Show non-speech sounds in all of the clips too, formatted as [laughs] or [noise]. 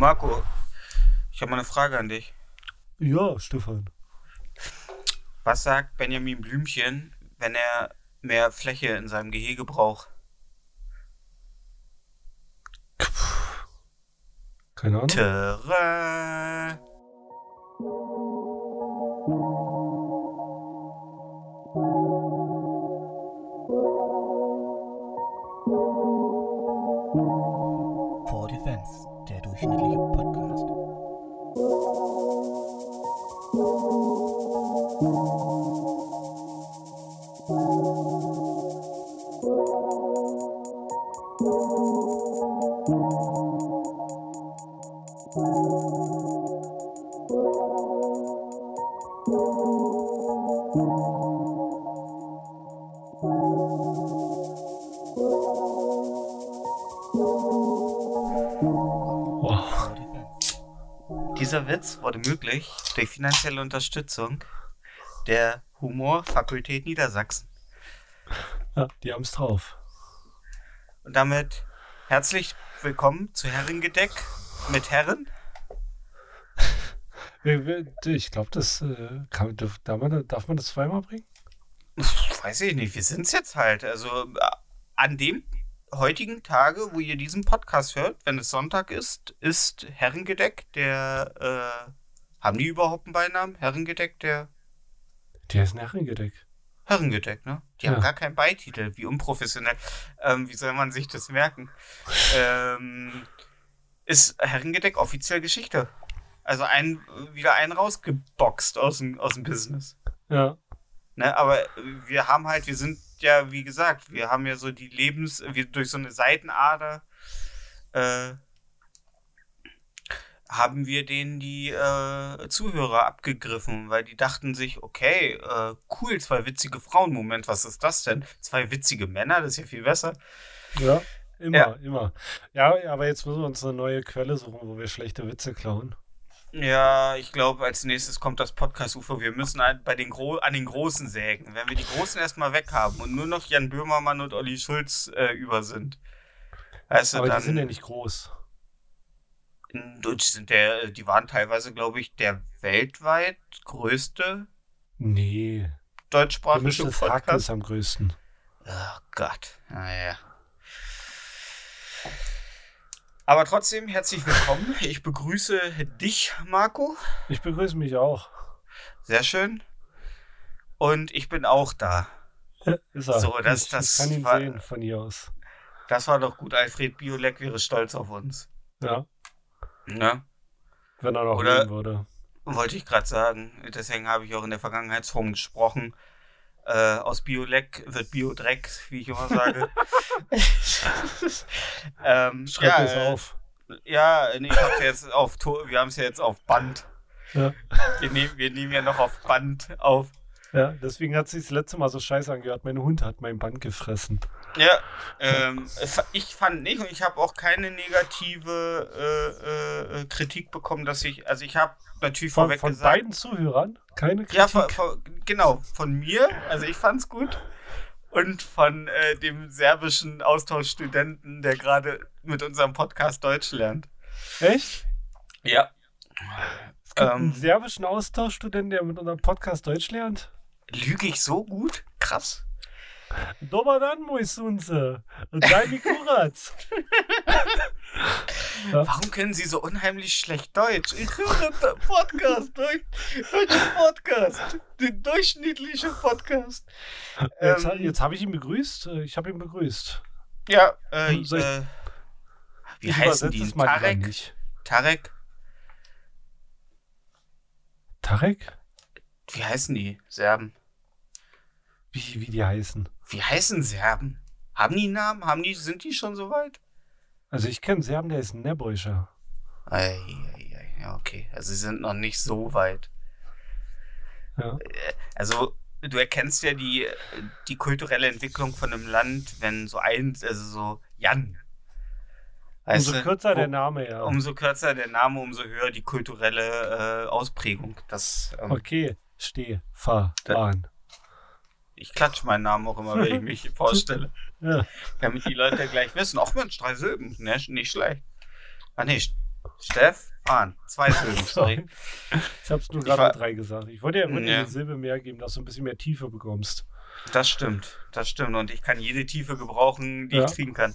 Marco, ich habe mal eine Frage an dich. Ja, Stefan. Was sagt Benjamin Blümchen, wenn er mehr Fläche in seinem Gehege braucht? Keine Ahnung. Terrain. Dieser Witz wurde möglich durch finanzielle Unterstützung der Humorfakultät Niedersachsen. Ja, die haben's drauf. Und damit herzlich willkommen zu Herrengedeck mit Herren. [laughs] Ich glaube, das äh, kann, darf, darf man darf man das zweimal bringen? Weiß ich nicht, wir sind es jetzt halt. Also äh, an dem heutigen Tage, wo ihr diesen Podcast hört, wenn es Sonntag ist, ist Herrengedeck der. Äh, haben die überhaupt einen Beinamen? Herrengedeck der. Der ist ein Herrengedeck. Herrengedeck, ne? Die Ja. haben gar keinen Beititel, wie unprofessionell. Ähm, wie soll man sich das merken? [laughs] ähm, ist Herrengedeck offiziell Geschichte. Also ein, wieder einen rausgeboxt aus dem, aus dem Business. Ja. Ne, aber wir haben halt, wir sind ja, wie gesagt, wir haben ja so die Lebens, wir durch so eine Seitenader äh, haben wir denen die äh, Zuhörer abgegriffen, weil die dachten sich, okay, äh, cool, zwei witzige Frauen. Moment, was ist das denn? Zwei witzige Männer, das ist ja viel besser. Ja. Immer, Ja. immer. Ja, aber jetzt müssen wir uns eine neue Quelle suchen, wo wir schlechte Witze klauen. Ja, ich glaube, als nächstes kommt das Podcast-UFO. Wir müssen halt bei den Gro an den Großen sägen. Wenn wir die Großen erstmal weg haben und nur noch Jan Böhmermann und Olli Schulz äh, über sind. Weißt du, aber dann, die sind ja nicht groß. in Deutsch sind der, die waren teilweise, glaube ich, der weltweit größte Nee. deutschsprachige Podcast. ist am größten. Oh Gott, naja. Aber trotzdem, herzlich willkommen. Ich begrüße dich, Marco. Ich begrüße mich auch. Sehr schön. Und ich bin auch da. Ist er. So, das- ich, das ich kann ihn war- sehen von hier aus. Das war doch gut. Alfred Biolek wäre stolz auf uns. Ja. Ne? Wenn er noch Oder- leben würde. Wollte ich gerade sagen. Deswegen habe ich auch in der Vergangenheitsform gesprochen. Äh, aus Biolek wird Biodreck, wie ich immer sage. [laughs] ähm, Schreib ja, das äh, auf. Ja, nee, ich hab's jetzt auf To- wir haben es ja jetzt auf Band. Ja. Wir nehmen, wir nehmen ja noch auf Band auf. Ja, deswegen hat sich das letzte Mal so scheiße angehört. Mein Hund hat mein Band gefressen. Ja, ähm, ich fand nicht und ich habe auch keine negative äh, äh, Kritik bekommen, dass ich, also ich habe natürlich Von, vorweg von gesagt, beiden Zuhörern? Keine Kritik? ja, von, von, genau, von mir, also ich fand's gut und von äh, dem serbischen Austauschstudenten, der gerade mit unserem Podcast Deutsch lernt. Echt? Ja. Es gibt einen Ähm, serbischen Austauschstudenten, der mit unserem Podcast Deutsch lernt? lüge ich so gut? Krass. Dobar dan, moj sunce. Daj Kurac. [laughs] Warum können Sie so unheimlich schlecht Deutsch? Ich höre den Podcast, Deutsch, deutschen Podcast, den durchschnittlichen Podcast. Jetzt, Ähm, jetzt habe ich ihn begrüßt. Äh, Ich habe ihn begrüßt. Ja, äh, Soll ich- äh wie heißen die? Tarek? Tarek? Tarek? Wie heißen die? Serben. Wie, wie die heißen. Wie heißen Serben? Haben die einen Namen? Haben die, sind die schon so weit? Also ich kenne Serben, der ist ein Nebräuscher. Ei, ei, ei, ja, okay. Also sie sind noch nicht so weit. Ja. Also, du erkennst ja die, die kulturelle Entwicklung von einem Land, wenn so ein, also so Jan. Weißt Umso du, kürzer wo- der Name, ja. Umso kürzer der Name, umso höher die kulturelle äh, Ausprägung. Das, ähm, Okay, steh, fahr, Da-. Ich klatsche meinen Namen auch immer, wenn ich mich [laughs] vorstelle. Ja. Damit die Leute gleich wissen, ach Mensch, drei Silben, ne, nicht schlecht. Ah nee, Stefan. Zwei [laughs] Silben, sorry. Ich hab's nur gerade drei gesagt. Ich wollte ja immer Ja. eine Silbe mehr geben, dass du ein bisschen mehr Tiefe bekommst. Das stimmt, das stimmt. Und ich kann jede Tiefe gebrauchen, die Ja. ich kriegen kann.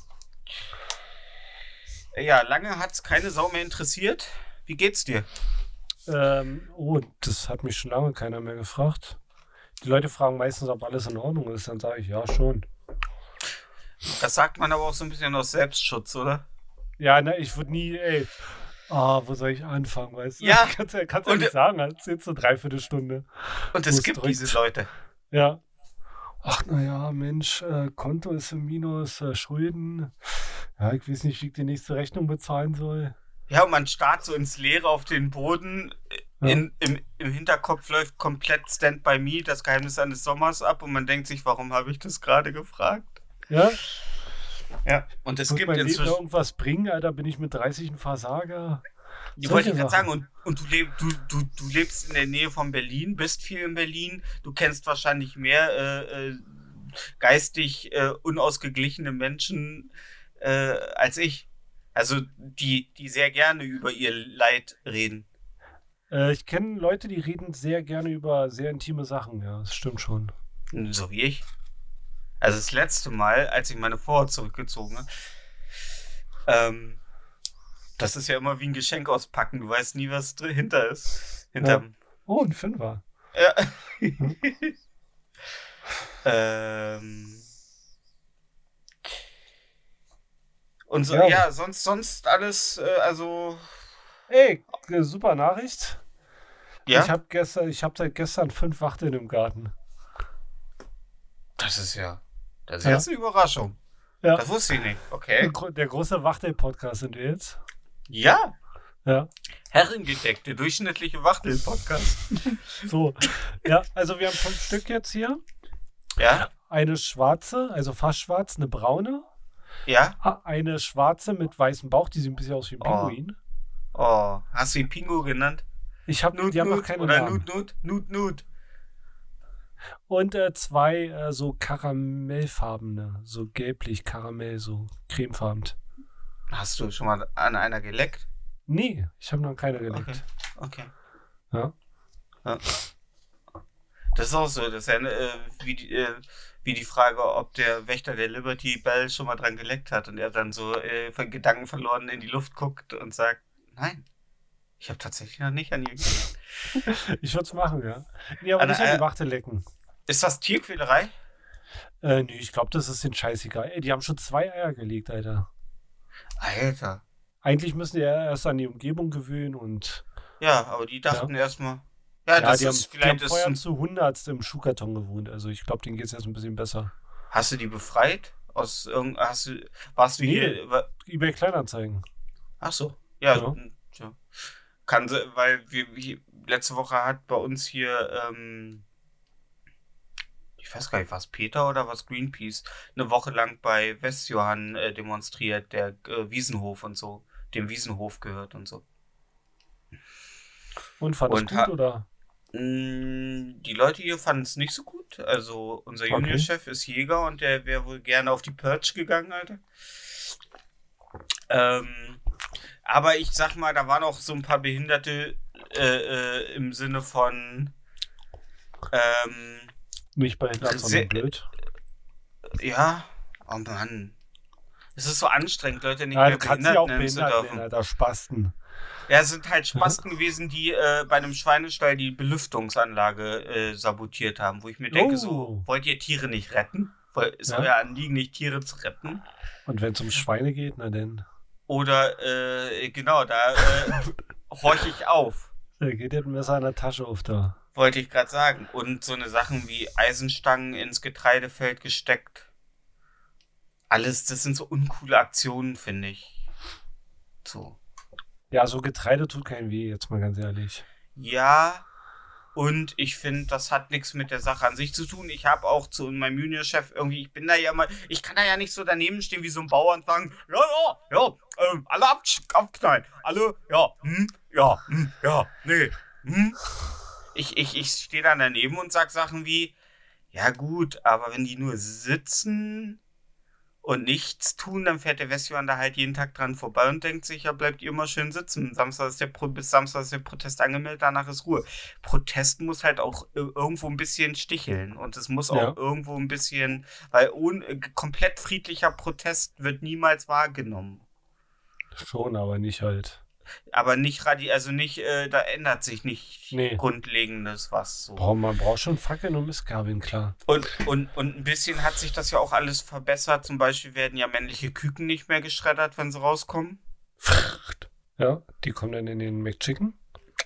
Ja, lange hat's keine Sau mehr interessiert. Wie geht's dir? Ähm, oh, das hat mich schon lange keiner mehr gefragt. Die Leute fragen meistens, ob alles in Ordnung ist. Dann sage ich, ja, schon. Das sagt man aber auch so ein bisschen aus Selbstschutz, oder? Ja, ne, ich würde nie, ey. Ah, wo soll ich anfangen, weißt du? Ja. [laughs] Kannst ja, kannst ja nicht sagen, als jetzt eine Dreiviertelstunde. Und es gibt drückt. diese Leute. Ja. Ach, naja, Mensch, äh, Konto ist im Minus, äh, Schulden. Ja, ich weiß nicht, wie ich die nächste Rechnung bezahlen soll. Ja, und man starrt so ins Leere auf den Boden. Ja. In, im, Im Hinterkopf läuft komplett Stand by Me, das Geheimnis eines Sommers ab und man denkt sich, warum habe ich das gerade gefragt? Ja, Ja. Und es wird gibt mein Leben inzwischen. irgendwas bringen, Alter, bin ich mit 30 ein Versager. Ich wollte ich gerade sagen, und, und du, leb, du, du, du lebst in der Nähe von Berlin, bist viel in Berlin, du kennst wahrscheinlich mehr äh, äh, geistig äh, unausgeglichene Menschen äh, als ich. Also die, die sehr gerne über ihr Leid reden. Äh, ich kenne Leute, die reden sehr gerne über sehr intime Sachen, ja, das stimmt schon. So wie ich. Also das letzte Mal, als ich meine Vorhaut zurückgezogen habe, ähm, das ist ja immer wie ein Geschenk auspacken. Du weißt nie, was dahinter ist. Hinterm, Oh, ein Fünfer. Ja. [laughs] ähm. Und so, Ja. ja, sonst, sonst alles, äh, also, Ey, äh, super Nachricht. ja, Ich habe gestern, ich habe seit gestern fünf Wachteln im Garten. das ist ja, das ist Ja. jetzt eine Überraschung. Ja. Das wusste ich nicht. Der, Okay. der große Wachtel-Podcast sind wir jetzt. Ja, Ja. Herrengedeckt, der durchschnittliche Wachtel-Podcast. [laughs] So. ja, also wir haben fünf Stück jetzt hier. Ja, Eine schwarze, also fast schwarz, eine braune. ja. Ah, Eine schwarze mit weißem Bauch, die sieht ein bisschen aus wie ein Oh. Pinguin. Oh, hast du ihn Pingo genannt? Ich habe Nut, die haben noch Nut keine oder Namen. Nut, Nut, Nut, Nut. Und äh, zwei äh, so karamellfarbene, so gelblich, Karamell, so cremefarben. Hast du schon mal an einer geleckt? Nee, ich habe noch keine gelegt. Okay. Ja. Ja. Das ist auch so, das ist ja äh, wie, die, äh, wie die Frage, ob der Wächter der Liberty Bell schon mal dran geleckt hat und er dann so äh, von Gedanken verloren in die Luft guckt und sagt, nein, ich habe tatsächlich noch nicht an ihr geleckt. [laughs] Ich würde es machen, ja. Nee, aber An- nicht an äh, die Wachtel lecken. Ist das Tierquälerei? Äh, nee, ich glaube, das ist den scheißegal. Ey, die haben schon zwei Eier gelegt, Alter. Alter. Eigentlich müssen die ja erst an die Umgebung gewöhnen und Ja, aber die dachten erstmal, ja, das die, haben, ist die haben vielleicht ist vorher ein, zu 100 im Schuhkarton gewohnt. Also ich glaube, denen geht es jetzt ein bisschen besser. Hast du die befreit? Aus irgend, hast du, warst du Nee. hier? eBay Kleinanzeigen. Ach so, ja, Ja. Kann sie, weil wir hier, letzte Woche hat bei uns hier, ähm, ich weiß gar nicht, was Peter oder was Greenpeace, eine Woche lang bei Westjohann äh, demonstriert, der äh, Wiesenhof und so, dem Wiesenhof gehört und so. Und fand Und es gut, oder? Mm, Die Leute hier fanden es nicht so gut. Also unser Okay. Juniorchef ist Jäger und der wäre wohl gerne auf die Perch gegangen, Alter. Ähm, aber ich sag mal, da waren auch so ein paar Behinderte äh, äh, im Sinne von ähm, Nicht behindert, sondern blöd. ja, oh Mann. Es ist so anstrengend, Leute nicht Ja, mehr kannst sie behindert auch nennen zu behindert dürfen. nennen, Alter. Spasten. Ja, es sind halt Spasten gewesen, die äh, bei einem Schweinestall die Belüftungsanlage äh, sabotiert haben, wo ich mir denke, Oh. so, wollt ihr Tiere nicht retten? Ist Ja. euer Anliegen nicht, Tiere zu retten? Und wenn es um Schweine geht, na denn. Oder, äh, genau, da äh, horche ich auf, Da geht ein Messer in der Tasche auf da. wollte ich gerade sagen. Und so eine Sachen wie Eisenstangen ins Getreidefeld gesteckt. Alles, das sind so uncoole Aktionen, finde ich. So. Ja, so Getreide tut keinen weh, jetzt mal ganz ehrlich. Ja, und ich finde, das hat nichts mit der Sache an sich zu tun. Ich habe auch zu meinem Juniorchef irgendwie, ich bin da ja mal, ich kann da ja nicht so daneben stehen wie so ein Bauer und sagen, ja, ja, ja, ähm, alle ab, abknallen, alle, ja, hm, ja, hm, ja, nee, hm. Ich, ich, ich stehe dann daneben und sag Sachen wie, ja gut, aber wenn die nur sitzen und nichts tun, dann fährt der Westjohann da halt jeden Tag dran vorbei und denkt sich, ja, bleibt ihr immer schön sitzen. Samstag ist der Pro bis Samstag ist der Protest angemeldet, danach ist Ruhe. Protest muss halt auch ir- irgendwo ein bisschen sticheln und es muss auch Ja. irgendwo ein bisschen, weil ohne, komplett friedlicher Protest wird niemals wahrgenommen. Schon, aber nicht halt. Aber nicht radi also nicht, äh, da ändert sich nicht Nee. Grundlegendes was so. Boah, man braucht schon Fackeln und Mistgabeln, klar. Und, und, und ein bisschen hat sich das ja auch alles verbessert. Zum Beispiel werden ja männliche Küken nicht mehr geschreddert, wenn sie rauskommen. Ja, die kommen dann in den McChicken.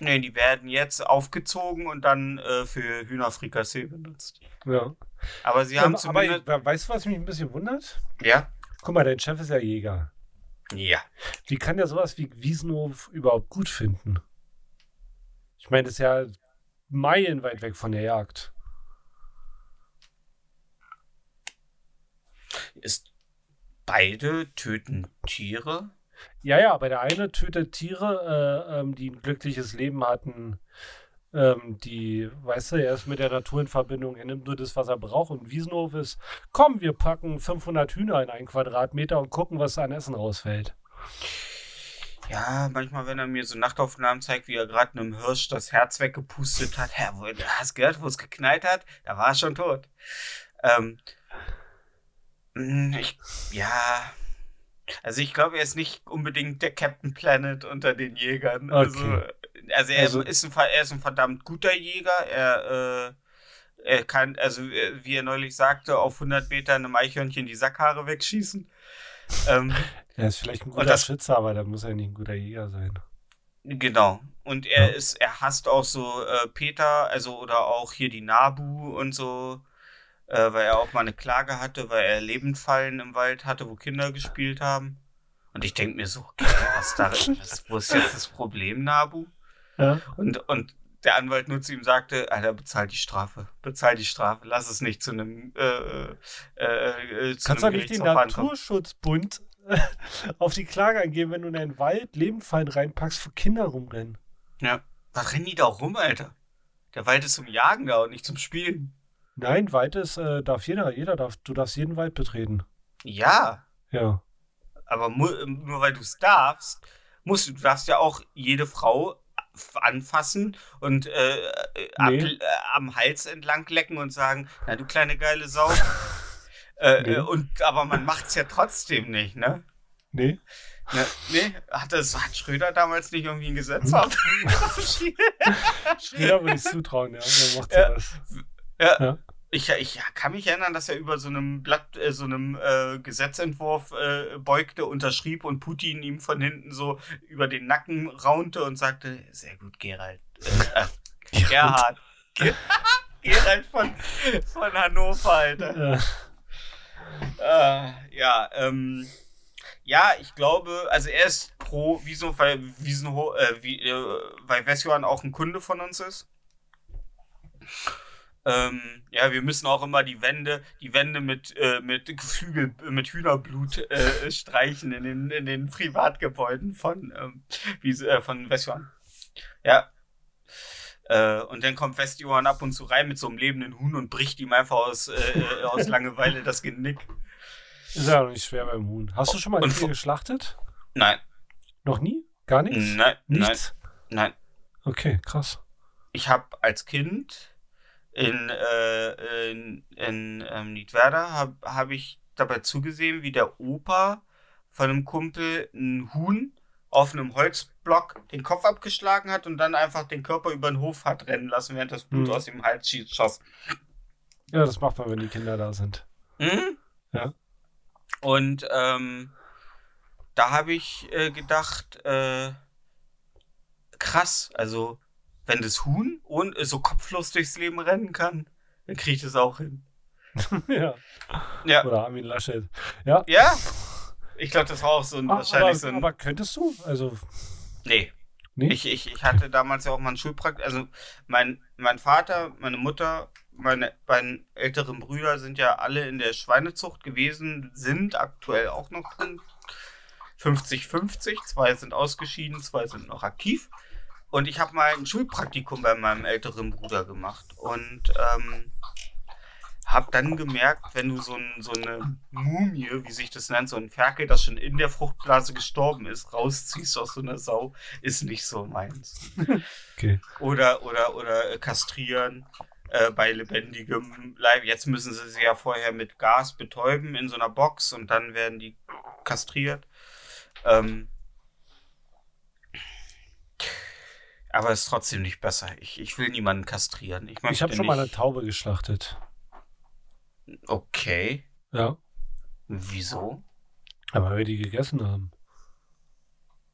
Nee, die werden jetzt aufgezogen und dann äh, für Hühnerfrikassee benutzt. Ja. Aber sie haben aber, zumindest. aber weißt du, was mich ein bisschen wundert? ja? Guck mal, dein Chef ist ja Jäger. Ja. Wie kann der sowas wie Wiesenhof überhaupt gut finden? Ich meine, das ist ja meilenweit weg von der Jagd. Ist beide töten Tiere? Ja, ja, aber der eine tötet Tiere, äh, ähm, die ein glückliches Leben hatten. Ähm, die, weißt du, er ist mit der Natur in Verbindung, er nimmt nur das, was er braucht. Und Wiesenhof ist, komm, wir packen 500 Hühner in einen Quadratmeter und gucken, was an Essen rausfällt. Ja, manchmal, wenn er mir so Nachtaufnahmen zeigt, wie er gerade einem Hirsch das Herz weggepustet hat. Hä, wo, hast du gehört, wo es geknallt hat? Da war er schon tot. Ähm, mh, ich, ja. Also ich glaube, er ist nicht unbedingt der Captain Planet unter den Jägern. Also, Okay. also, er, Also- ist ein, er ist ein verdammt guter Jäger. Er, äh, er kann, also äh, wie er neulich sagte, auf 100 Meter einem Eichhörnchen die Sackhaare wegschießen. Ähm, [laughs] Er ist vielleicht ein guter das- Schütze, aber da muss er nicht ein guter Jäger sein. Genau. Und er Ja. ist, er hasst auch so äh, Peter, also oder auch hier die Nabu und so, äh, weil er auch mal eine Klage hatte, weil er Lebendfallen im Wald hatte, wo Kinder gespielt haben. Und ich denke mir so, okay, was da, was, wo ist jetzt das Problem, Nabu? Ja. Und, und der Anwalt nur zu ihm sagte, Alter, bezahl die Strafe, bezahl die Strafe, lass es nicht zu einem, äh, äh, äh, zu Kannst du nicht den. Naturschutzbund auf die Klage angehen, wenn du in einen Wald Lebendfallen reinpackst, wo Kinder rumrennen? Ja. Was rennen die da rum, Alter? Der Wald ist zum Jagen da und nicht zum Spielen. Nein, Wald ist, äh, darf jeder, jeder darf, du darfst jeden Wald betreten. Ja, Ja. aber nur weil du es darfst, musst du, du darfst ja auch jede Frau anfassen und äh, äh, ab, Nee. äh, am Hals entlang lecken und sagen, na du kleine geile Sau. [laughs] äh, Nee. äh, und, aber man macht's ja trotzdem nicht, ne? Nee? ne nee, hat, das, hat Schröder damals nicht irgendwie ein. Gesetz auf? [laughs] Schröder würde ich zutrauen, ja. Der macht Ja. Ja. Ja. Ich, ich kann mich erinnern, dass er über so einem Blatt, äh, so einem äh, Gesetzentwurf äh, beugte, unterschrieb und Putin ihm von hinten so über den Nacken raunte und sagte, sehr gut, Gerald. Äh, [laughs] Gerhard. Ge [laughs] Gerald von, von Hannover, Alter. Äh, Äh, ja, ähm, ja, ich glaube, also er ist pro Wieso, weil Wiesenho, wie, äh, weil Westjohann auch ein Kunde von uns ist. Ähm, ja, wir müssen auch immer die Wände, die Wände mit, äh, mit Geflügel, mit Hühnerblut äh, streichen in den, in den Privatgebäuden von, ähm, wie, äh, von Westjohann. Ja. Äh, und dann kommt Westjohann ab und zu rein mit so einem lebenden Huhn und bricht ihm einfach aus, äh, äh, aus [laughs] Langeweile das Genick. ist ja auch nicht schwer beim Huhn. Hast du schon mal ein Tier geschlachtet? Nein, Noch nie? Gar nichts? nein, nein, Nichts? nein. Okay, krass. Ich habe als Kind in, äh, in, in ähm, Niedwerder habe hab ich dabei zugesehen, wie der Opa von einem Kumpel ein Huhn auf einem Holzblock den Kopf abgeschlagen hat und dann einfach den Körper über den Hof hat rennen lassen, während das Blut Mhm. aus dem Hals schoss. Ja, das macht man, wenn die Kinder da sind. Mhm. Ja. Und ähm, da habe ich äh, gedacht, äh, krass, also wenn das Huhn und äh, so kopflos durchs Leben rennen kann, dann kriege ich das auch hin. [laughs] ja. Ja. Oder Armin Laschet. Ja. Ja? Ich glaube, das war auch so ein, Ah, wahrscheinlich aber, so ein. aber könntest du? Also, nee. nee? Ich, ich, ich hatte damals ja auch mal ein Schulpraktikum. Also mein, mein Vater, meine Mutter, meine beiden älteren Brüder sind ja alle in der Schweinezucht gewesen, sind aktuell auch noch drin. 50-50. Zwei sind ausgeschieden, zwei sind noch aktiv. Und ich habe mal ein Schulpraktikum bei meinem älteren Bruder gemacht. Und ähm, hab dann gemerkt, wenn du so, ein, so eine Mumie, wie sich das nennt, so ein Ferkel, das schon in der Fruchtblase gestorben ist, rausziehst aus so einer Sau, ist nicht so meins. [laughs] Okay. Oder, oder, oder äh, kastrieren äh, bei lebendigem Leib. Jetzt müssen sie sie ja vorher mit Gas betäuben in so einer Box und dann werden die kastriert. Ähm, aber es ist trotzdem nicht besser. Ich, ich will niemanden kastrieren. Ich, Ich habe schon mal eine Taube geschlachtet. Okay. Ja. Wieso? Aber wir die gegessen haben.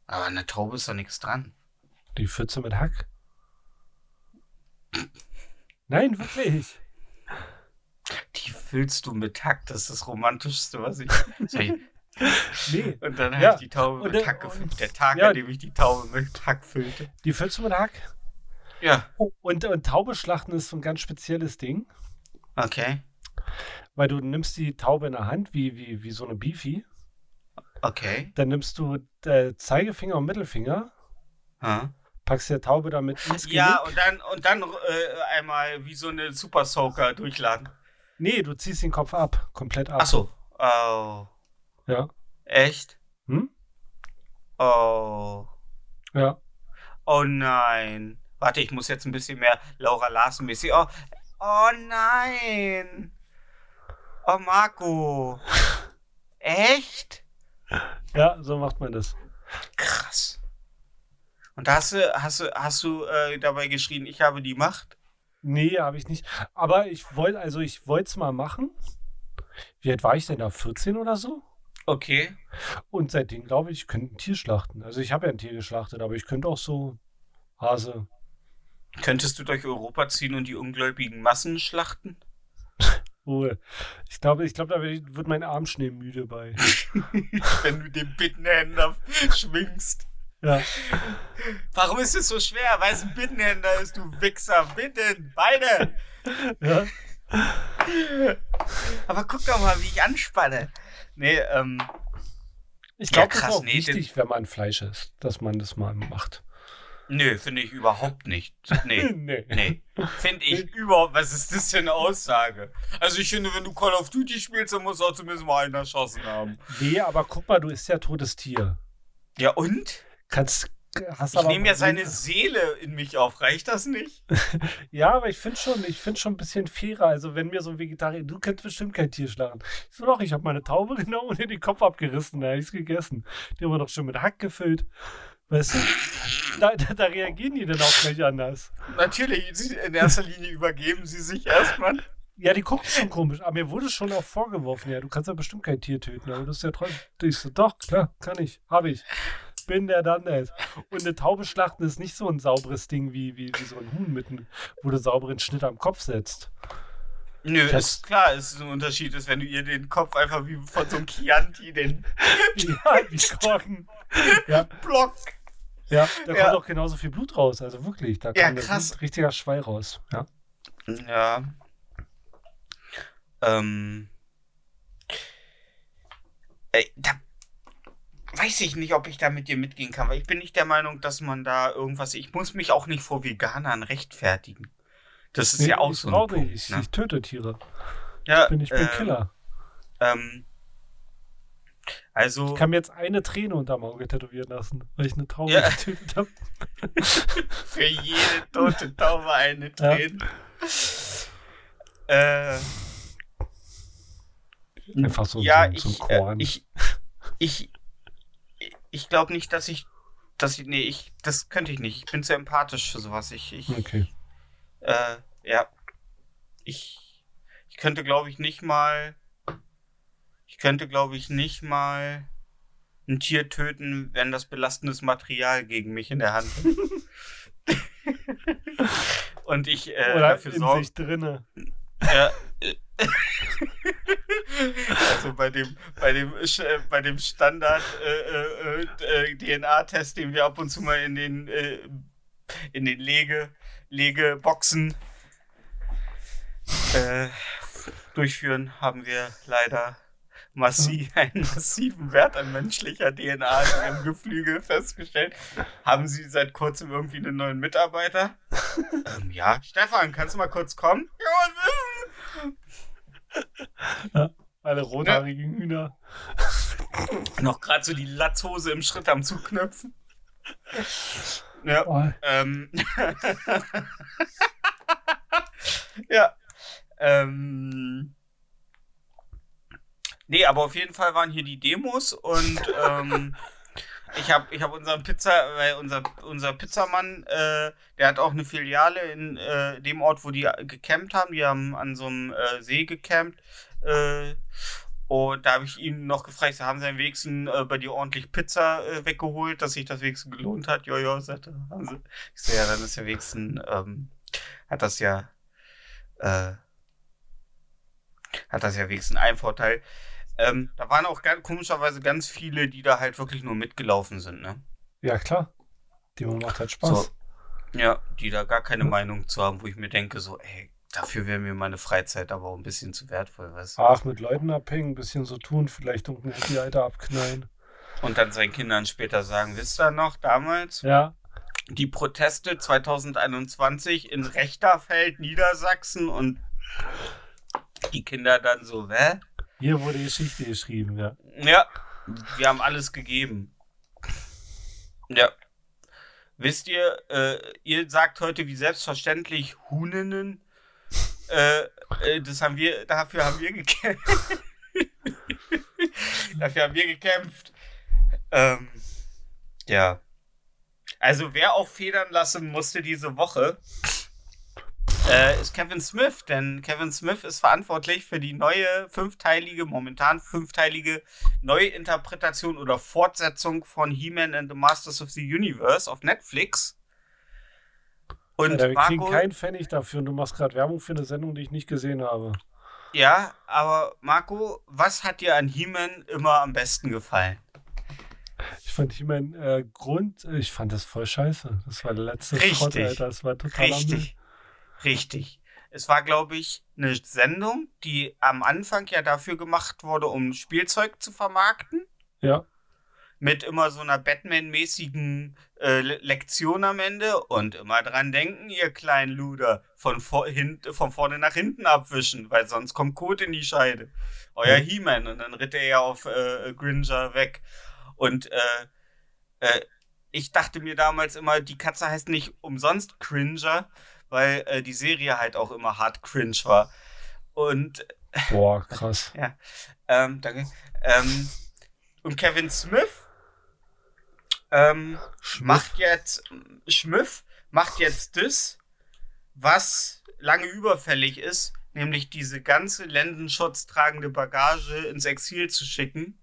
Aber der Taube ist doch nichts dran. Die Pfütze mit Hack. Nein, wirklich. Die füllst du mit Hack. Das ist das Romantischste, was ich. [laughs] Soll ich Nee. und dann habe Ja, ich die Taube mit Hack gefüllt. Der Tag, ja. an dem ich die Taube mit Hack füllte. Die Pfütze mit Hack. Ja, Oh, und, und Taube schlachten ist so ein ganz spezielles Ding. okay. Weil du nimmst die Taube in der Hand, wie, wie, wie so eine Beefy. Okay. Dann nimmst du äh, Zeigefinger und Mittelfinger, Ja, packst der Taube damit ins Genick. ja und dann, und dann äh, einmal wie so eine Super Soaker durchladen. Nee, du ziehst den Kopf ab, komplett ab. Achso. Oh. Ja. Echt? Hm? Oh. Ja. Oh nein. Warte, ich muss jetzt ein bisschen mehr Laura Larsen mäßig. Oh, oh nein. Oh Marco. Echt? Ja, so macht man das. Krass. Und hast du, hast du, hast du äh, dabei geschrien, ich habe die Macht? Nee, habe ich nicht. Aber ich wollte, also ich wollte es mal machen. Wie alt war ich denn da? 14 oder so? Okay. Und seitdem glaube ich, ich könnte ein Tier schlachten. Also ich habe ja ein Tier geschlachtet, aber ich könnte auch so Hase. Könntest du durch Europa ziehen und die ungläubigen Massen schlachten? [laughs] Oh, ich glaube, ich glaube, da wird mein Arm schnell müde bei. [laughs] Wenn du den Bittenhänder schwingst. Ja. Warum ist es so schwer? Weil es ein Bittenhänder ist, du Wichser. Bitten, beide. ja. [laughs] Aber guck doch mal, wie ich anspanne. Nee, ähm, Ich Ja, glaube, das ist auch nee, wichtig, wenn man Fleisch isst, dass man das mal macht. nö, finde ich überhaupt nicht. Nee, [laughs] nee. nee. Finde ich überhaupt, was ist das für eine Aussage? Also ich finde, wenn du Call of Duty spielst, dann muss auch zumindest mal einen erschossen haben. Nee, aber guck mal, du isst ja totes Tier. Ja und? Kannst, hast Ich nehme ja seine Seele in mich auf, reicht das nicht? [laughs] Ja, aber ich finde schon, ich finde schon ein bisschen fairer. Also wenn mir so ein Vegetarier, du kennst bestimmt kein Tier schlagen. Ich so doch, ich habe meine Taube genommen und ihr den Kopf abgerissen, da habe ich es gegessen. Die haben wir doch schon mit Hack gefüllt. Weißt du? [laughs] Da, da, da reagieren die dann auch gleich anders. Natürlich, in erster Linie übergeben sie sich erstmal. Ja, die gucken schon komisch. Aber mir wurde schon auch vorgeworfen, ja, du kannst ja bestimmt kein Tier töten, aber das ist ja trotzdem. Ich so, doch, klar, kann ich, habe ich. Bin der dann ist. Und eine Taube schlachten ist nicht so ein sauberes Ding wie, wie, wie so ein Huhn mit einem, wo du sauberen Schnitt am Kopf setzt. Nö, Das- ist klar, es ist ein Unterschied, ist, wenn du ihr den Kopf einfach wie von so einem Chianti, den [laughs] Ja, wie Korken. Ja, Block. ja, da Ja. kommt auch genauso viel Blut raus. Also wirklich, da Ja, kommt krass. ein richtiger Schwall raus. Ja. Ja. Ähm. Äh, da weiß ich nicht, ob ich da mit dir mitgehen kann, weil ich bin nicht der Meinung, dass man da irgendwas. Ich muss mich auch nicht vor Veganern rechtfertigen. Das ist ja auch ich so ein Punkt. nicht. Ich, ne? ich töte Tiere. ja, Ich bin, ich bin ähm, Killer. Ähm, also. Ich kann mir jetzt eine Träne unterm Auge tätowieren lassen, weil ich eine Taube Ja. getötet habe. [laughs] Für jede tote Taube eine Ja. Träne. Äh, Einfach so, ja, ein ich, äh, Korn. ich, ich, ich glaube nicht, dass ich, dass ich, nee, ich, das könnte ich nicht. Ich bin zu empathisch für sowas. Ich, ich, okay. äh, ja, ich, ich könnte, glaube ich, nicht mal, ich könnte, glaube ich, nicht mal ein Tier töten, wenn das belastendes Material gegen mich in der Hand hat. [laughs] Und ich äh, Oder dafür in sorge, drinne. ja. [laughs] [laughs] also bei dem, bei dem, äh, bei dem Standard äh, äh, äh, DNA-Test, den wir ab und zu mal in den, äh, in den Lege, Legeboxen äh, durchführen, haben wir leider massiv, [laughs] einen massiven Wert an menschlicher DNA in ihrem Geflügel festgestellt. Haben Sie seit kurzem irgendwie einen neuen Mitarbeiter? [laughs] ähm, ja. Stefan, kannst du mal kurz kommen? Ja, denn? Alle rothaarigen Hühner. [laughs] Noch gerade so die Latzhose im Schritt am Zuknöpfen. Ja. Oh, Ähm. [laughs] ja. Ähm. Nee, aber auf jeden Fall waren hier die Demos und ähm, [laughs] ich habe ich hab unseren Pizza, weil unser, unser Pizzamann, äh, der hat auch eine Filiale in äh, dem Ort, wo die gecampt haben. Die haben an so einem äh, See gecampt. Äh, und da habe ich ihn noch gefragt, sie haben sie am wenigsten äh, bei dir ordentlich Pizza äh, weggeholt, dass sich das wenigstens gelohnt hat. Jojo, sagte haben sie. Ich so, ja, dann ist ja wenigstens, ähm, hat das ja, äh, hat das ja wenigstens einen Vorteil. Ähm, da waren auch ganz, komischerweise ganz viele, die da halt wirklich nur mitgelaufen sind, ne? ja, klar. Demo macht halt Spaß. So. Ja, die da gar keine Meinung zu haben, wo ich mir denke, so, ey, dafür wäre mir meine Freizeit aber auch ein bisschen zu wertvoll, weißt du? Ach, mit Leuten abhängen, ein bisschen so tun, vielleicht irgendein Handy Alter abknallen. Und dann seinen Kindern später sagen, wisst ihr noch, damals, Ja, die Proteste 2021 in Rechterfeld, Niedersachsen und die Kinder dann so, hä? Hier wurde Geschichte geschrieben, ja. Ja, wir haben alles gegeben. Ja. Wisst ihr, äh, ihr sagt heute wie selbstverständlich Huninnen. Äh, äh, das haben wir, dafür haben wir gekämpft. [laughs] dafür haben wir gekämpft. Ähm, ja. Also wer auch federn lassen musste diese Woche, äh, ist Kevin Smith, denn Kevin Smith ist verantwortlich für die neue fünfteilige, momentan fünfteilige Neuinterpretation oder Fortsetzung von He-Man and the Masters of the Universe auf Netflix. Und ja, wir kriegen Marco, keinen Pfennig dafür und du machst gerade Werbung für eine Sendung, die ich nicht gesehen habe. ja, aber Marco, was hat dir an He-Man immer am besten gefallen? Ich fand mein äh, Grund, ich fand das voll scheiße. Das war der letzte Richtig. Schrott, Alter. Das war total Richtig. Richtig. Es war, glaube ich, eine Sendung, die am Anfang ja dafür gemacht wurde, um Spielzeug zu vermarkten. Ja, Mit immer so einer Batman-mäßigen äh, Le- Lektion am Ende. Und immer dran denken, ihr kleinen Luder, von, vor, hin, von vorne nach hinten abwischen, weil sonst kommt Kot in die Scheide. Euer Mhm. He-Man. Und dann ritt er ja auf äh, Gringer weg. Und äh, äh, ich dachte mir damals immer, die Katze heißt nicht umsonst Cringer, weil äh, die Serie halt auch immer hart cringe war. Und boah, [laughs] krass. ähm, danke. Ähm, und Kevin Smith ähm, macht jetzt Schmiff macht jetzt das, was lange überfällig ist, nämlich diese ganze ländenschutztragende Bagage ins Exil zu schicken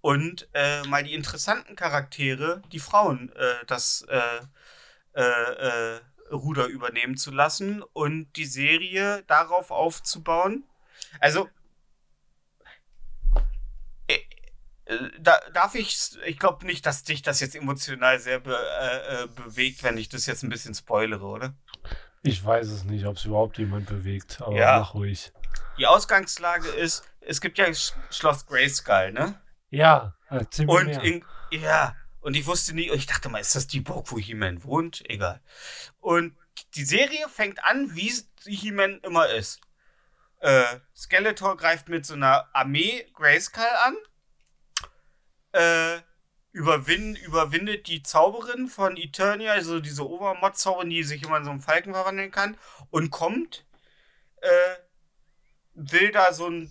und äh, mal die interessanten Charaktere, die Frauen, äh, das äh, äh, äh, Ruder übernehmen zu lassen und die Serie darauf aufzubauen. Also äh, äh, da, darf ich, ich glaube nicht, dass dich das jetzt emotional sehr be, äh, äh, bewegt, wenn ich das jetzt ein bisschen spoilere, oder? Ich weiß es nicht, ob es überhaupt jemand bewegt, aber Ja. mach ruhig. Die Ausgangslage ist, es gibt ja Sch Schloss Grayskull, ne? Ja, erzähl mir Und in, ja, und ich wusste nie, ich dachte mal, ist das die Burg, wo He-Man wohnt? Egal. Und die Serie fängt an, wie He-Man immer ist. Äh, Skeletor greift mit so einer Armee Grayskull an, äh, überwin überwindet die Zauberin von Eternia, also diese Obermod-Zauberin, die sich immer in so einen Falken verwandeln kann, und kommt, äh, will da so ein,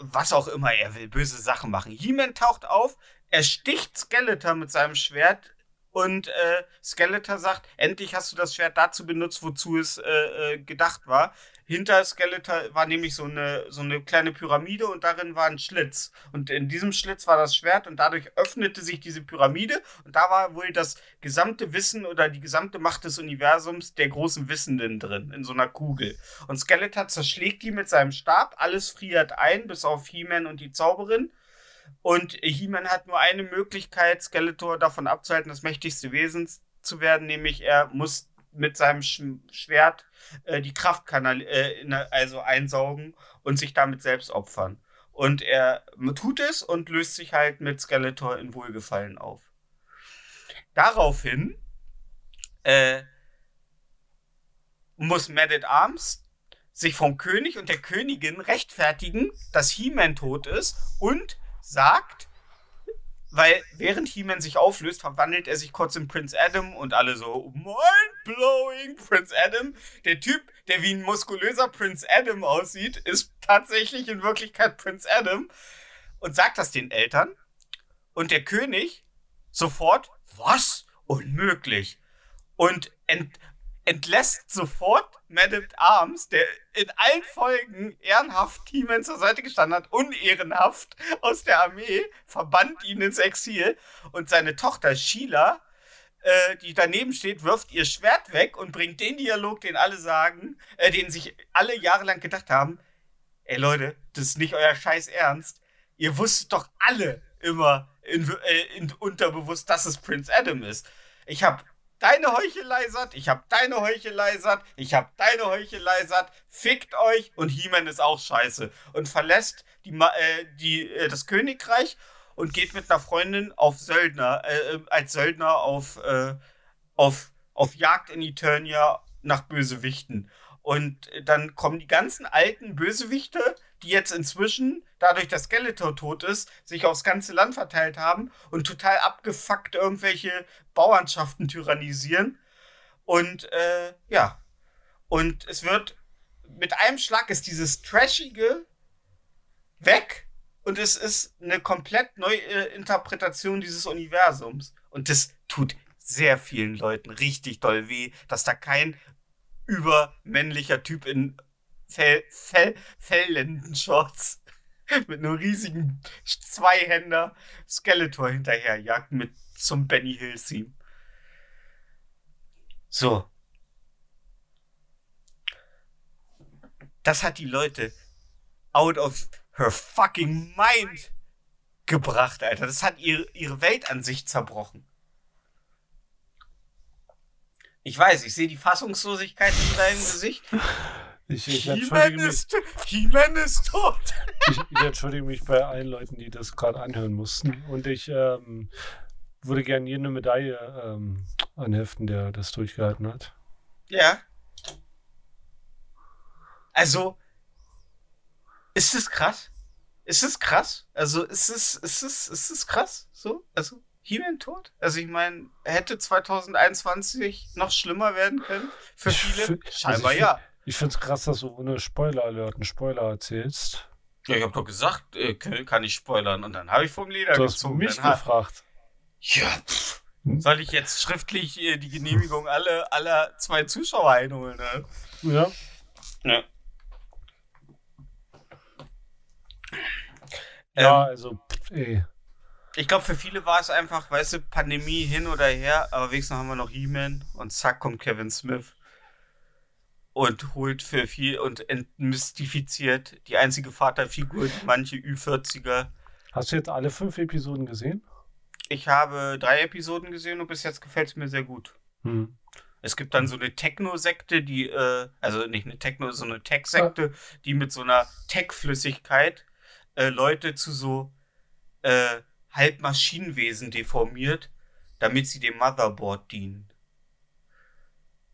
was auch immer er will, böse Sachen machen. He-Man taucht auf, er sticht Skeletor mit seinem Schwert und äh, Skeletor sagt, endlich hast du das Schwert dazu benutzt, wozu es äh, äh, gedacht war. Hinter Skeletor war nämlich so eine, so eine kleine Pyramide und darin war ein Schlitz. Und in diesem Schlitz war das Schwert und dadurch öffnete sich diese Pyramide und da war wohl das gesamte Wissen oder die gesamte Macht des Universums der großen Wissenden drin, in so einer Kugel. Und Skeletor zerschlägt die mit seinem Stab, alles friert ein, bis auf He-Man und die Zauberin. Und He-Man hat nur eine Möglichkeit, Skeletor davon abzuhalten, das mächtigste Wesen zu werden, nämlich er muss mit seinem Sch Schwert äh, die Kraftkanal äh, in, also einsaugen und sich damit selbst opfern. Und er tut es und löst sich halt mit Skeletor in Wohlgefallen auf. Daraufhin äh, muss Man at Arms sich vom König und der Königin rechtfertigen, dass He-Man tot ist und sagt, weil während He-Man sich auflöst, verwandelt er sich kurz in Prince Adam und alle so mind-blowing Prince Adam. Der Typ, der wie ein muskulöser Prince Adam aussieht, ist tatsächlich in Wirklichkeit Prince Adam und sagt das den Eltern. Und der König sofort, was? Unmöglich. Und ent entlässt sofort Man at Arms, der in allen Folgen ehrenhaft He-Man zur Seite gestanden hat, unehrenhaft aus der Armee, verbannt ihn ins Exil und seine Tochter Sheila, äh, die daneben steht, wirft ihr Schwert weg und bringt den Dialog, den alle sagen, äh, den sich alle jahrelang gedacht haben, ey Leute, das ist nicht euer Scheiß Ernst. Ihr wusstet doch alle immer in, äh, in unterbewusst, dass es Prince Adam ist. Ich habe deine Heuchelei satt, ich hab deine Heuchelei satt, ich hab deine Heuchelei satt, fickt euch und He-Man ist auch scheiße und verlässt die, äh, die, äh, das Königreich und geht mit einer Freundin auf Söldner, äh, äh, als Söldner auf, äh, auf, auf Jagd in Eternia nach Bösewichten. Und dann kommen die ganzen alten Bösewichte die jetzt inzwischen, dadurch, dass Skeletor tot ist, sich aufs ganze Land verteilt haben und total abgefuckt irgendwelche Bauernschaften tyrannisieren. Und äh, ja. Und es wird mit einem Schlag ist dieses Trashige weg und es ist eine komplett neue Interpretation dieses Universums. Und das tut sehr vielen Leuten richtig doll weh, dass da kein übermännlicher Typ in Fell, Fell, Felllendenshorts [laughs] mit einem riesigen Zweihänder Skeletor hinterherjagt mit zum Benny Hill Theme. So. Das hat die Leute out of her fucking mind gebracht, Alter. Das hat ihre, ihre Weltansicht zerbrochen. Ich weiß, ich sehe die Fassungslosigkeit in deinem [laughs] Gesicht. Ich, ich He-Man ist, He-Man ist tot. ich, ich entschuldige mich bei allen Leuten, die das gerade anhören mussten. Und ich ähm, würde gerne eine Medaille ähm, anheften, der das durchgehalten hat. Ja. Also, ist es krass? Ist es krass? Also, ist es, ist es, ist es krass? So? Also, He-Man tot? Also, ich meine, hätte 2021 noch schlimmer werden können? Für viele? also Scheinbar ich fi- ja. Ich finde es krass, dass du ohne Spoiler-Alert einen Spoiler erzählst. Ja, ich hab doch gesagt, äh, kann kann ich spoilern. Und dann habe ich vom Leder Du hast gezogen. mich gefragt. Ja, pff. Soll ich jetzt schriftlich äh, die Genehmigung aller, aller zwei Zuschauer einholen? Ne? Ja. Ja. Ja, Ähm, also, pff, ey. Ich glaube, für viele war es einfach, weißt du, Pandemie hin oder her, aber wenigstens haben wir noch He-Man und zack kommt Kevin Smith und holt für viel und entmystifiziert die einzige Vaterfigur, manche Ü40er. Hast du jetzt alle fünf Episoden gesehen? Ich habe drei Episoden gesehen und bis jetzt gefällt es mir sehr gut. Hm. Es gibt dann so eine Techno-Sekte, die, äh, also nicht eine Techno, so eine Tech-Sekte, die mit so einer Tech-Flüssigkeit äh, Leute zu so äh, Halbmaschinenwesen deformiert, damit sie dem Motherboard dienen.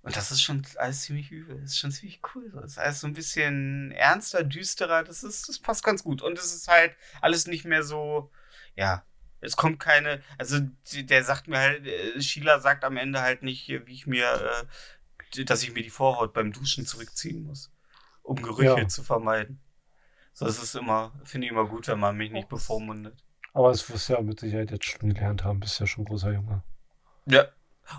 Und das ist schon alles ziemlich übel. Das ist schon ziemlich cool. Das ist alles so ein bisschen ernster, düsterer. Das ist, das passt ganz gut. Und es ist halt alles nicht mehr so, ja, es kommt keine, also der sagt mir halt, äh, Sheila sagt am Ende halt nicht, wie ich mir, äh, dass ich mir die Vorhaut beim Duschen zurückziehen muss, um Gerüche Ja. zu vermeiden. So, das ist immer, finde ich immer gut, wenn man mich nicht bevormundet. Aber das wirst du ja mit Sicherheit jetzt schon gelernt haben. Bist ja schon großer Junge. Ja.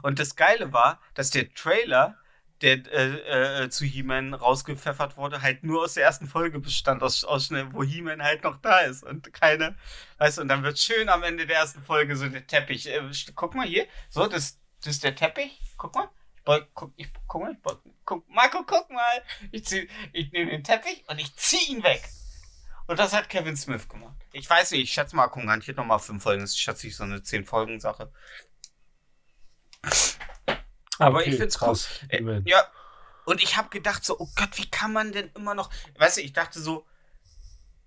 Und das Geile war, dass der Trailer, der äh, äh, zu He-Man rausgepfeffert wurde, halt nur aus der ersten Folge bestand, aus, aus wo He-Man halt noch da ist und keine, weißt du, und dann wird schön am Ende der ersten Folge so der Teppich. Äh, guck mal hier, so, das, das ist der Teppich, guck mal. Guck, ich, guck mal, guck, Marco, guck mal. Ich, ich nehme den Teppich und ich zieh ihn weg. Und das hat Kevin Smith gemacht. Ich weiß nicht, ich schätze mal, garantiert nochmal fünf Folgen. Das ist schätze ich so eine zehn Folgen Sache. Aber ich find's krass. Äh, Amen. Ja. Und ich habe gedacht so, oh Gott, wie kann man denn immer noch. Weißt du, ich dachte so,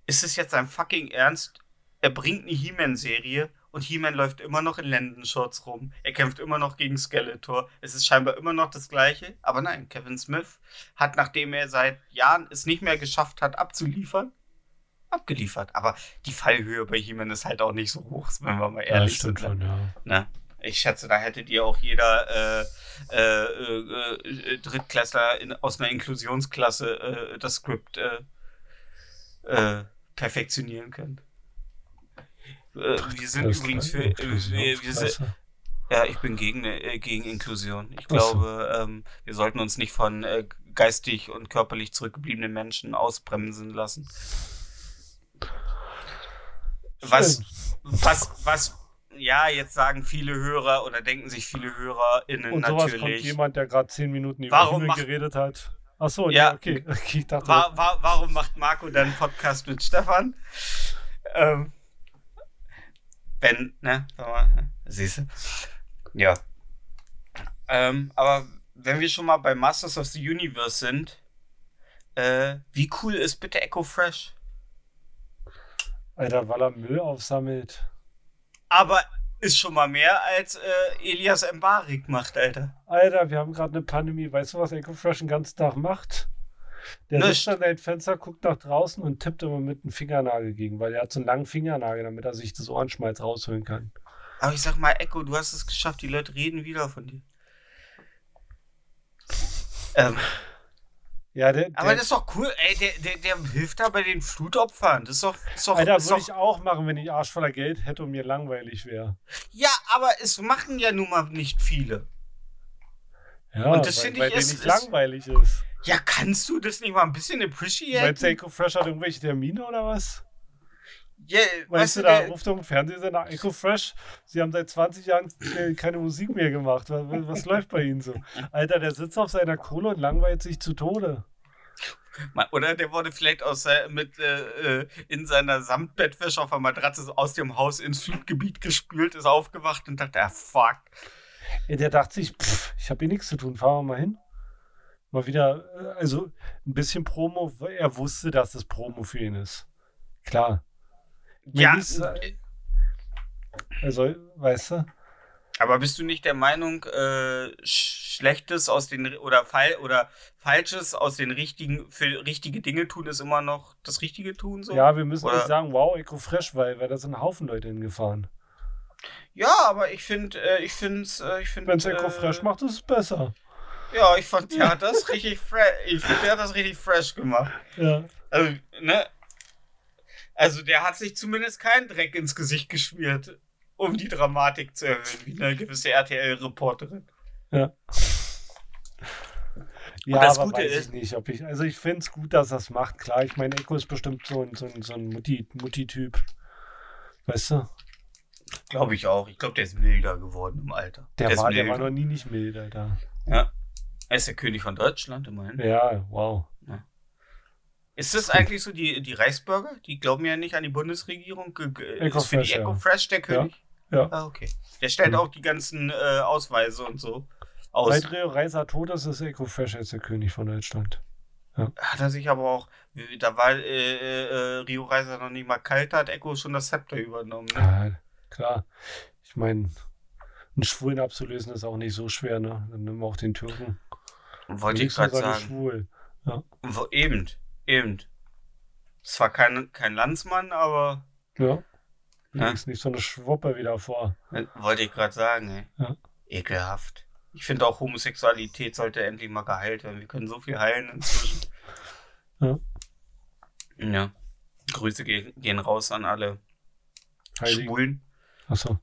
ist es jetzt sein fucking Ernst? Er bringt eine He-Man-Serie und He-Man läuft immer noch in Lendenshorts rum. Er kämpft immer noch gegen Skeletor. Es ist scheinbar immer noch das Gleiche. Aber nein, Kevin Smith hat, nachdem er seit Jahren es nicht mehr geschafft hat, abzuliefern, abgeliefert. Aber die Fallhöhe bei He-Man ist halt auch nicht so hoch, wenn wir mal Ja, ehrlich stimmt sind. schon, ja. Ne? Ich schätze, da hättet ihr auch jeder äh, äh, äh, äh, Drittklässler in, aus einer Inklusionsklasse äh, das Skript äh, perfektionieren können. Wir sind übrigens für. Wir, wir sind, ja, ich bin gegen, gegen Inklusion. Ich glaube, ähm, wir sollten uns nicht von geistig und körperlich zurückgebliebenen Menschen ausbremsen lassen. Was, was, was, ja, jetzt sagen viele Hörer oder denken sich viele HörerInnen Und sowas kommt natürlich. jemand, der gerade zehn Minuten über Warum macht- geredet hat. Ach so, Ja. ja, okay. [laughs] okay. Dachte, Wa wa warum macht Marco dann einen Podcast mit Stefan? Ähm, wenn, ne? ne? Siehst du? Ja. Ähm, aber wenn wir schon mal bei Masters of the Universe sind, äh, wie cool ist bitte Echo Fresh? Alter, weil er Müll aufsammelt. Aber ist schon mal mehr als äh, Elias Mbarik macht, Alter. Alter, wir haben gerade eine Pandemie. Weißt du, was EcoFresh den ganzen Tag macht? Der Nichts. sitzt an seinem Fenster, guckt nach draußen und tippt immer mit dem Fingernagel gegen, weil er hat so einen langen Fingernagel, damit er sich das Ohrenschmalz rausholen kann. Aber ich sag mal, Echo, du hast es geschafft, die Leute reden wieder von dir. Ähm, Ja, der, aber der das ist doch cool, ey, der, der, der hilft da bei den Flutopfern. Das ist doch. Ist doch, Alter, ist würde doch ich auch machen, wenn ich Arsch voller Geld hätte und mir langweilig wäre. ja, aber es machen ja nun mal nicht viele. Ja, Und das weil, finde weil ich ist- nicht ist- langweilig ist. Ja, kannst du das nicht mal ein bisschen Meinst appreciaten? du, EcoFresh hat irgendwelche Termine oder was? Ja, Weißt weißt du, da der, ruft irgendein Fernsehsender EcoFresh, sie haben seit 20 Jahren äh, keine Musik mehr gemacht. Was, was, läuft bei ihnen so? Alter, der sitzt auf seiner Kohle und langweilt sich zu Tode. oder der wurde vielleicht aus, äh, mit, äh, äh, in seiner Samtbettwäsche auf der Matratze aus dem Haus ins Flutgebiet gespült, ist aufgewacht und dachte, ah, fuck. Der dachte sich, pff, ich habe hier nichts zu tun, fahren wir mal hin. Mal wieder, äh, also ein bisschen Promo, weil er wusste, dass das Promo für ihn ist. Klar. Ja, Also, weißt du? Aber bist du nicht der Meinung, äh, Schlechtes aus den oder Fall oder Falsches aus den richtigen für richtige Dinge tun ist immer noch das Richtige tun so? Ja, wir müssen Oder- nicht sagen, wow, EcoFresh, weil, weil da sind ein Haufen Leute hingefahren. Ja, aber ich finde, äh, ich finde, äh, ich finde. Wenn es EcoFresh äh, macht, ist es besser. Ja, ich fand, der hat das richtig fresh. Ich finde, der hat das richtig fresh gemacht. Ja. Also, ne? Also, der hat sich zumindest keinen Dreck ins Gesicht geschmiert, um die Dramatik zu erhöhen, wie eine gewisse RTL-Reporterin. Ja. Ja, das aber Gute weiß ist- ich nicht, ob ich. Also ich finde es gut, dass er es macht. Klar, ich meine, Echo ist bestimmt so ein, so ein, so ein Mutti, Mutti-Typ. Weißt du? Glaube ich auch. Ich glaube, der ist milder geworden im Alter. Der, ist war, der milder. war noch nie nicht mild, Alter. Ja. Er ist der König von Deutschland immerhin. Ja, wow. Ist das eigentlich so die, die Reichsbürger? Die glauben ja nicht an die Bundesregierung. Ge- Ist für Ecofresh, die ja. Ecofresh der König? Ja. Ah, okay. Der stellt Mhm. auch die ganzen äh, Ausweise und so aus. Seit Rio Reiser tot ist, ist Echo Fresh jetzt der König von Deutschland. Hat er sich aber auch, da war äh, äh, Rio Reiser noch nicht mal kalt, da hat Echo schon das Zepter übernommen. Ne? Ja, klar. Ich meine, einen Schwulen abzulösen ist auch nicht so schwer, ne? Dann nimm auch den Türken. Wollte ich gerade sagen. Schwul. Wo- Eben, eben. Zwar kein, kein Landsmann, aber Ja. Ja. Ist nicht so eine Schwuppe wieder vor. äh, wollte ich gerade sagen, ey. Ja. Ekelhaft. Ich finde auch Homosexualität sollte endlich mal geheilt werden. Wir können so viel heilen inzwischen. [laughs] Ja. Ja. Grüße ge gehen raus an alle Heiligen. Schwulen. Achso.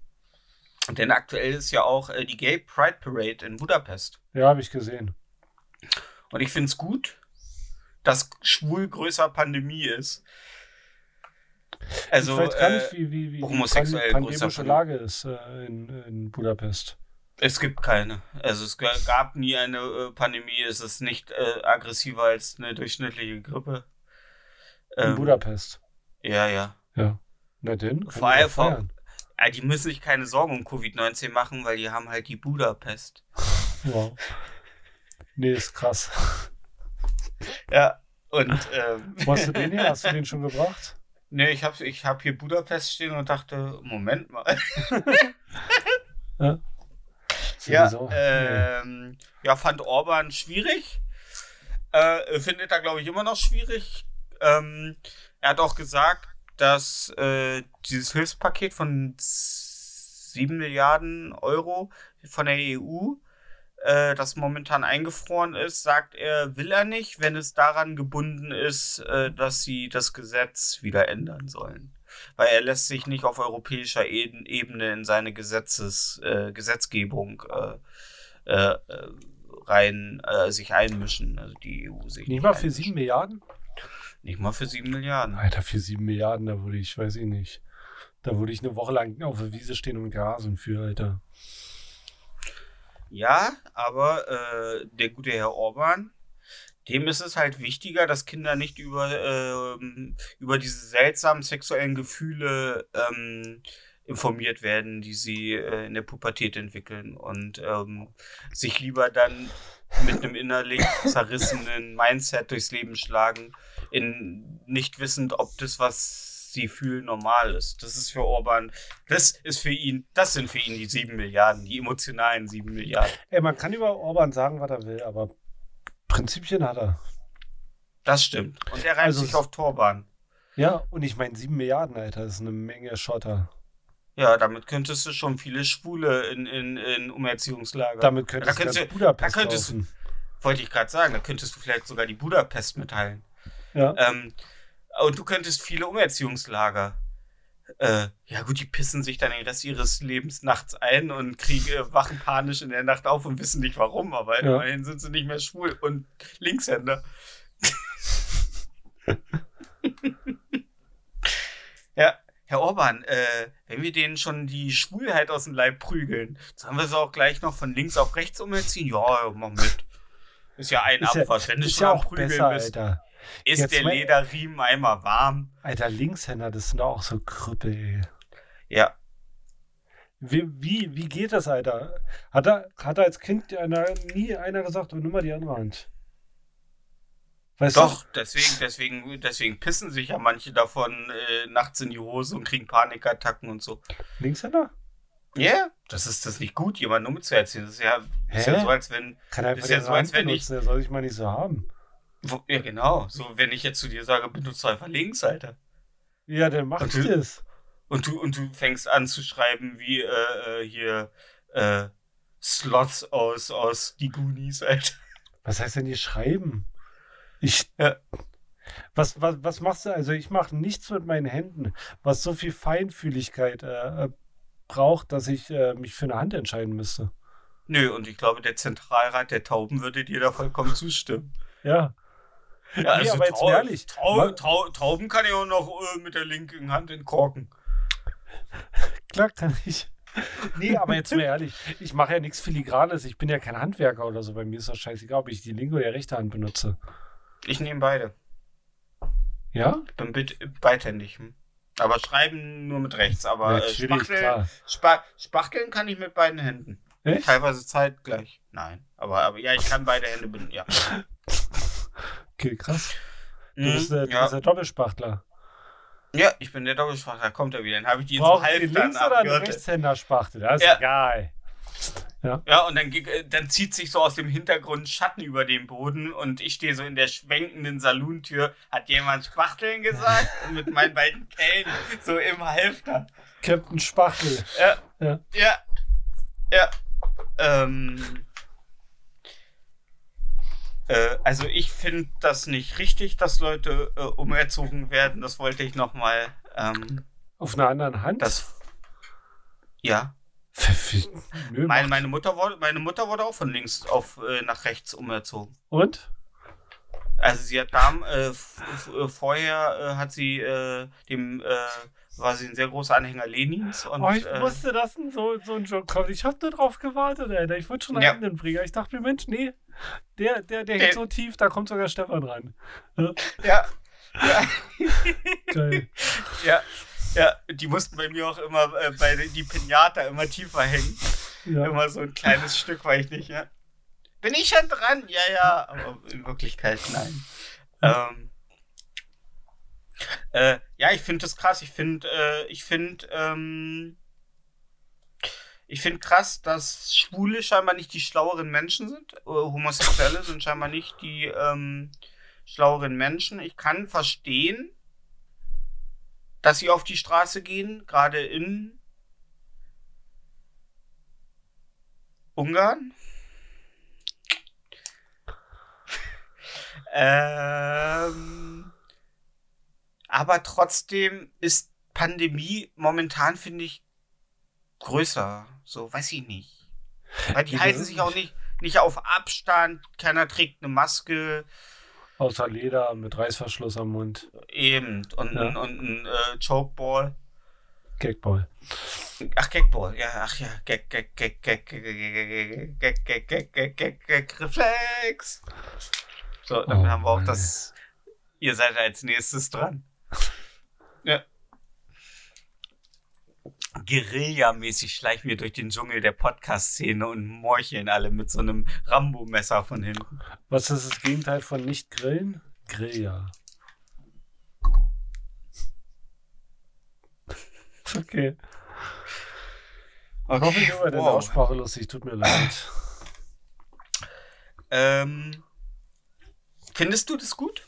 Denn aktuell ist ja auch äh, die Gay Pride Parade in Budapest. Ja, habe ich gesehen. Und ich finde es gut, dass schwul größer Pandemie ist. Also, ich weiß gar äh, nicht, wie, wie, wie homosexuell die pan- pandemische Lage ist äh, in, in Budapest. es gibt keine. Also es ga- gab nie eine äh, Pandemie. Es ist nicht äh, aggressiver als eine durchschnittliche Grippe. In Ähm, Budapest. Ja, ja. Ja. Na denn? Vor allem-. Ah, Die müssen sich keine Sorgen um Covid-19 machen, weil die haben halt die Budapest. Wow. Nee, ist krass. Ja. Und ähm, Wo hast du den her? Hast du den [laughs] schon gebracht? Nee, ich habe ich hab hier Budapest stehen und dachte, Moment mal. [laughs] Ja. Ja, ähm, ja, fand Orban schwierig. Äh, findet er, glaube ich, immer noch schwierig. Ähm, er hat auch gesagt, dass äh, dieses Hilfspaket von 7 Milliarden Euro von der EU, äh, das momentan eingefroren ist, sagt er, will er nicht, wenn es daran gebunden ist, äh, dass sie das Gesetz wieder ändern sollen. Weil er lässt sich nicht auf europäischer Ebene in seine Gesetzes, äh, Gesetzgebung äh, äh, rein sich einmischen. Also die EU sich Nicht mal für. 7 Milliarden? Nicht mal für sieben Milliarden. Alter, für 7 Milliarden, da würde ich, weiß ich nicht. Da würde ich eine Woche lang auf der Wiese stehen und grasen für, Alter. Ja, aber äh, der gute Herr Orban, dem ist es halt wichtiger, dass Kinder nicht über, ähm, über diese seltsamen sexuellen Gefühle ähm, informiert werden, die sie äh, in der Pubertät entwickeln und ähm, sich lieber dann mit einem innerlich zerrissenen Mindset durchs Leben schlagen, in nicht wissend, ob das, was sie fühlen, normal ist. Das ist für Orban, das ist für ihn, das sind für ihn die sieben Milliarden, die emotionalen sieben Milliarden. Ey, man kann über Orban sagen, was er will, aber Prinzipien hat er. Das stimmt. Und er reimt Also sich auf Torban. Ja, und ich meine, 7 Milliarden, Alter, ist eine Menge Schotter. Ja, damit könntest du schon viele Schwule in, in, in Umerziehungslager. Damit könntest Da du könntest du- Budapest da könntest. Wollte ich gerade sagen, da könntest du vielleicht sogar die Budapest mitteilen. Ja. Ähm, und du könntest viele Umerziehungslager. Äh, ja gut, die pissen sich dann den Rest ihres Lebens nachts ein und kriegen, äh, wachen panisch in der Nacht auf und wissen nicht warum, aber Ja. immerhin sind sie nicht mehr schwul und Linkshänder. [laughs] ja, Herr Orban, äh, wenn wir denen schon die Schwulheit aus dem Leib prügeln, sollen wir sie auch gleich noch von links auf rechts umerziehen? Ja, ja, mach mit. Ist ja ein Ist ja, Abwasch. Wenn du schon ja auch Prügeln besser, bist, Alter. Ist Jetzt der Lederriemen einmal warm. Alter, Linkshänder, das sind doch auch so Krüppel. Ja, Wie, wie, wie geht das, Alter? Hat er, hat er als Kind einer, nie einer gesagt, oh, nimm mal die andere Hand? Weißt Doch, deswegen, deswegen, deswegen pissen sich ja manche davon äh, nachts in die Hose und kriegen Panikattacken und so. du? Linkshänder? Ja, yeah. das ist das nicht gut, jemandem umzuerziehen. Das ist ja, ist ja so, als wenn. Kann er Ist ja so, als wenn ich- der soll sich mal nicht so haben. Wo, ja, genau. So, wenn ich jetzt zu dir sage, benutze einfach links, Alter. Ja, dann macht Und du- es. Und du, und du fängst an zu schreiben wie äh, äh, hier äh, Slots aus, aus die Goonies, Alter. Was heißt denn hier schreiben? Ich. Ja. Was, was, was machst du? Also, ich mache nichts mit meinen Händen, was so viel Feinfühligkeit äh, äh, braucht, dass ich äh, mich für eine Hand entscheiden müsste. Nö, und ich glaube, der Zentralrat der Tauben würde dir da vollkommen zustimmen. Ja. Ja, Nee, aber jetzt mal ehrlich, Tau wa- Tau Tauben kann ich auch noch äh, mit der linken Hand entkorken. [laughs] Klar kann ich. Nee, aber jetzt mal ehrlich, ich mache ja nichts Filigranes, ich bin ja kein Handwerker oder so. Bei mir ist das scheißegal, ob ich die linke oder rechte Hand benutze. Ich nehme beide. Ja? Ich bin bit- beidhändig. Aber schreiben nur mit rechts. Aber äh, Natürlich, Spachteln. Spa Spachteln kann ich mit beiden Händen. Echt? Teilweise zeitgleich. Nein. Aber, aber ja, ich kann beide Hände benutzen. Ja. [laughs] Okay, krass. Du Mhm, bist, der, du ja. bist der Doppelspachtler. ja, ich bin der Doppelspachter. Da kommt er wieder. Dann habe ich die Braucht so ihr halb dann links oder abgehört. Rechtshänder-Spachtel? Das ist Ja. egal. Ja, und dann, äh, dann zieht sich so aus dem Hintergrund Schatten über den Boden und ich stehe so in der schwenkenden Saluntür. Hat jemand Spachteln gesagt? Und [laughs] mit meinen beiden Kellen so im Halfter. Captain Spachtel. Ja. Ja. Ja. Ja. Ähm. Äh, also ich finde das nicht richtig, dass Leute äh, umerzogen werden. Das wollte ich nochmal. Ähm, Auf einer anderen Hand? das. Ja. Nö, Meine, meine, Mutter wurde, meine Mutter wurde auch von links auf äh, nach rechts umerzogen. Und? Also sie hat da äh, äh, vorher äh, hat sie äh, dem äh, war sie ein sehr großer Anhänger Lenins und Oh, ich äh, wusste, dass so, so ein Joke kommt. Ich habe nur drauf gewartet, Alter. Ich wollte schon Ja. einen Bringer. Ich dachte mir, Mensch, nee, der, der, der hängt so tief, da kommt sogar Stefan ran. ja, ja, [laughs] Geil. ja, ja, die mussten bei mir auch immer äh, bei die Pinata immer tiefer hängen, Ja. immer so ein kleines [laughs] Stück, weil ich nicht, ja. Bin ich schon dran? Ja, ja, aber in Wirklichkeit nein. Ähm, Äh, ja, ich finde das krass. Ich finde, äh, ich finde, ähm, ich finde krass, dass Schwule scheinbar nicht die schlaueren Menschen sind. Äh, Homosexuelle sind scheinbar nicht die ähm, schlaueren Menschen. Ich kann verstehen, dass sie auf die Straße gehen, gerade in Ungarn. [laughs] ähm, aber trotzdem ist Pandemie momentan, finde ich, größer. So, weiß ich nicht. Weil die halten das sich auch nicht, nicht auf Abstand, keiner trägt eine Maske. Außer Leder mit Reißverschluss am Mund. Eben. Und, Ja. und, und ein äh, Chokeball. Gagball. Ach, Gagball. Ja, ach ja. Gag, Gag, Gag, Gag, Gag, Gag, Gag, Gag, Gag, Gag, Gag, Gag, Reflex. So, dann Oh haben wir auch das. Ihr seid als nächstes dran. Ja. Guerilla-mäßig schleichen wir durch den Dschungel der Podcast-Szene und morcheln alle mit so einem Rambo-Messer von hinten. Was ist das Gegenteil von nicht grillen? Grill, ja. Okay. Ich hoffe, ich war deine wow. Aussprache lustig. Tut mir leid. Ähm, findest du das gut?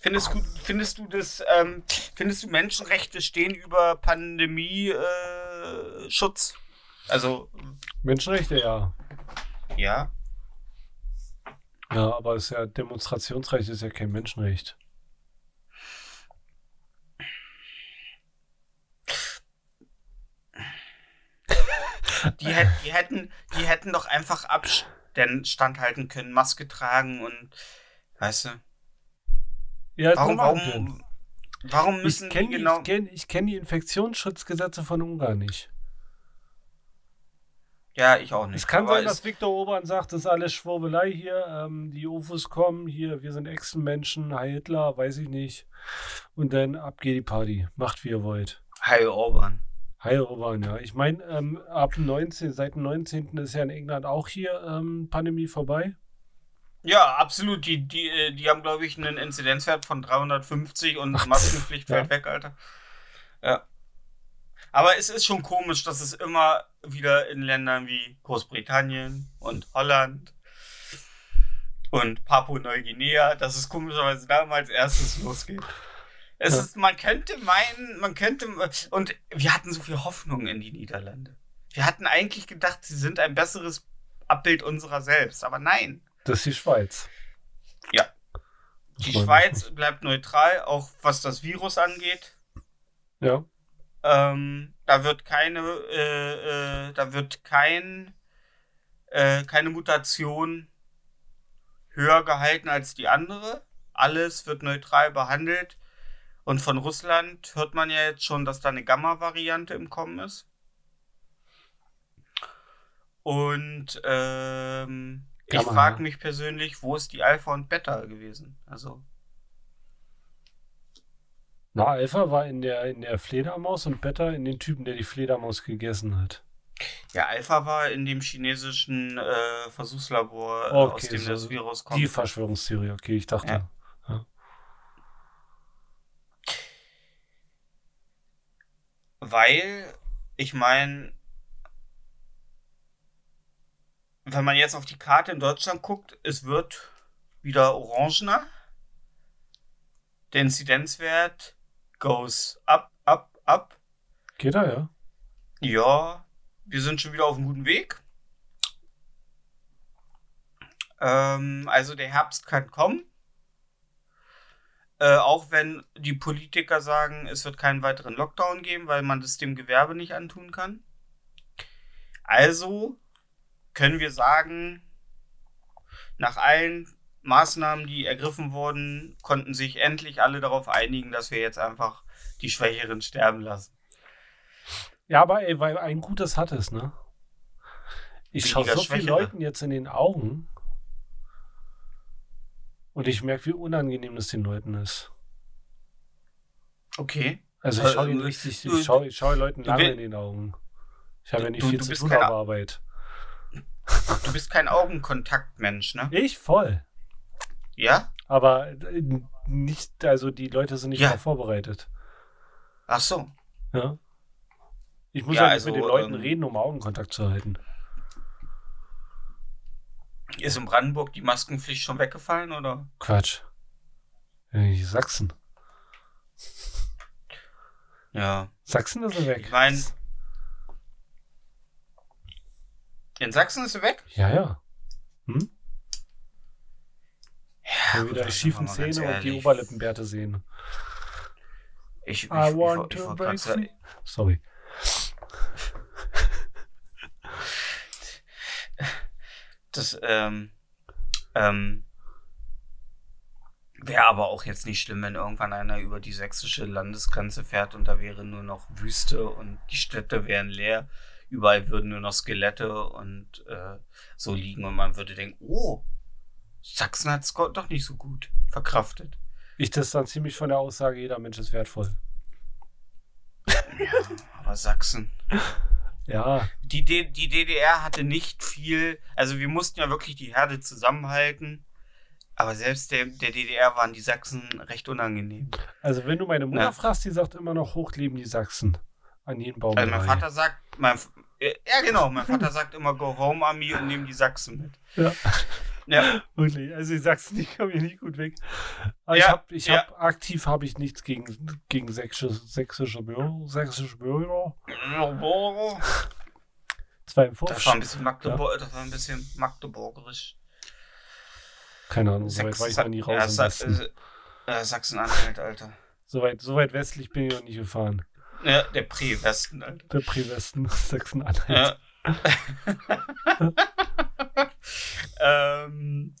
Findest du, findest du das, ähm, findest du Menschenrechte stehen über Pandemie-Schutz? Äh, Schutz? also, Menschenrechte, ja. ja. Ja, aber ist ja Demonstrationsrecht ist ja kein Menschenrecht. Die, hätt, die, hätten, die hätten doch einfach Abstand halten können, Maske tragen und, weißt du, Ja, warum, warum, warum müssen Ich kenne die genau... ich kenn, ich kenn die Infektionsschutzgesetze von Ungarn nicht. Ja, ich auch nicht. Es kann sein, dass Viktor Orban sagt, das ist alles Schwurbelei hier. Ähm, die UFOs kommen, hier, wir sind Echsenmenschen, Heil Hitler, weiß ich nicht. Und dann ab geht die Party. Macht, wie ihr wollt. Hi, Orban. Heil Orban, ja. Ich meine, ähm, ab dem 19., seit dem 19. ist ja in England auch hier ähm, Pandemie vorbei. Ja, absolut. Die, die, äh, die haben, glaube ich, einen Inzidenzwert von 350 und Ach, Maskenpflicht ja. fällt weg, Alter. Ja. Aber es ist schon komisch, dass es immer wieder in Ländern wie Großbritannien und Holland und Papua-Neuguinea, dass es komischerweise damals erstes losgeht. Es Ja. ist, man könnte meinen, man könnte, und wir hatten so viel Hoffnung in die Niederlande. Wir hatten eigentlich gedacht, sie sind ein besseres Abbild unserer selbst, aber nein. Das ist die Schweiz. Ja. Die Schweiz bleibt neutral, auch was das Virus angeht. Ja. Ähm, da wird keine, äh, äh, da wird kein, äh, keine Mutation höher gehalten als die andere. Alles wird neutral behandelt. Und von Russland hört man ja jetzt schon, dass da eine Gamma-Variante im Kommen ist. Und ähm, ich frage ja. mich persönlich, wo ist die Alpha und Beta gewesen? Also, Na, Alpha war in der, in der Fledermaus und Beta in den Typen, der die Fledermaus gegessen hat. Ja, Alpha war in dem chinesischen äh, Versuchslabor, äh, Okay, aus dem so das Virus kommt. Die Verschwörungstheorie, okay, ich dachte. Ja. Weil, ich meine, wenn man jetzt auf die Karte in Deutschland guckt, es wird wieder orangener. Der Inzidenzwert goes up, up, up. Geht er, ja? Ja, wir sind schon wieder auf einem guten Weg. Ähm, also der Herbst kann kommen. Äh, auch wenn die Politiker sagen, es wird keinen weiteren Lockdown geben, weil man das dem Gewerbe nicht antun kann. Also können wir sagen, nach allen Maßnahmen, die ergriffen wurden, konnten sich endlich alle darauf einigen, dass wir jetzt einfach die Schwächeren sterben lassen. Ja, aber ey, weil ein Gutes hat es, ne? Ich schaue so vielen Schwächere. Leuten jetzt in den Augen und ich merke, wie unangenehm das den Leuten ist. Okay. Also ich Äh, schaue ähm, richtig, du- ich schaue ich schau Leuten lange in den Augen. Ich habe ja nicht Du- viel du zu tun auf Arbeit. Du bist kein Augenkontaktmensch, ne? Ich voll. Ja? Aber äh, nicht, also die Leute sind nicht Ja. vorbereitet. Ach so. Ja. Ich muss Ja, ja, nicht also, mit den Leuten ähm, reden, um Augenkontakt zu halten. Ist in Brandenburg die Maskenpflicht schon weggefallen oder? Quatsch. Äh, Sachsen. Ja. Sachsen ist er weg. Ich mein- In Sachsen ist sie weg? Ja, ja. Hm? Ja, gut, wieder die schiefen Zähne und die. Oberlippenbärte sehen. Ich, ich, ich, I ich, want ich, to wollte break free. Sorry. [laughs] das ähm, ähm, wäre aber auch jetzt nicht schlimm, wenn irgendwann einer über die sächsische Landesgrenze fährt und da wäre nur noch Wüste und die Städte wären leer. Überall würden nur noch Skelette und äh, so liegen und man würde denken, oh, Sachsen hat es doch nicht so gut verkraftet. Ich distanziere mich von der Aussage, jeder Mensch ist wertvoll. Ja, aber Sachsen. Ja, Die, D die DDR hatte nicht viel, also wir mussten ja wirklich die Herde zusammenhalten, aber selbst der, der DDR waren die Sachsen recht unangenehm. also wenn du meine Mutter Ja. fragst, die sagt immer noch, hochleben die Sachsen. An jedem Baum. Also mein. Vater sagt, mein, ja genau, mein Vater sagt immer Go Home Army und nehmen die Sachsen mit. Ja. Ja, [laughs] Wirklich, also die Sachsen, die kommen hier nicht gut weg. Aber ich Ja, habe, ich ja. hab, aktiv habe ich nichts gegen, gegen sächsische, sächsische Bürger. Sächsische Bürger. das war ein 52. bisschen Magdeburg, das war ein bisschen magdeburgerisch. Keine Ahnung, so weit war ich noch nie raus ja, im Sa äh, äh, Sachsen-Anhalt, Alter. So weit, so weit westlich bin ich noch nicht gefahren. Ja, der Prä-Westen, Alter. Der Prä-Westen, Sachsen-Anhalt. Ja. [laughs] ähm,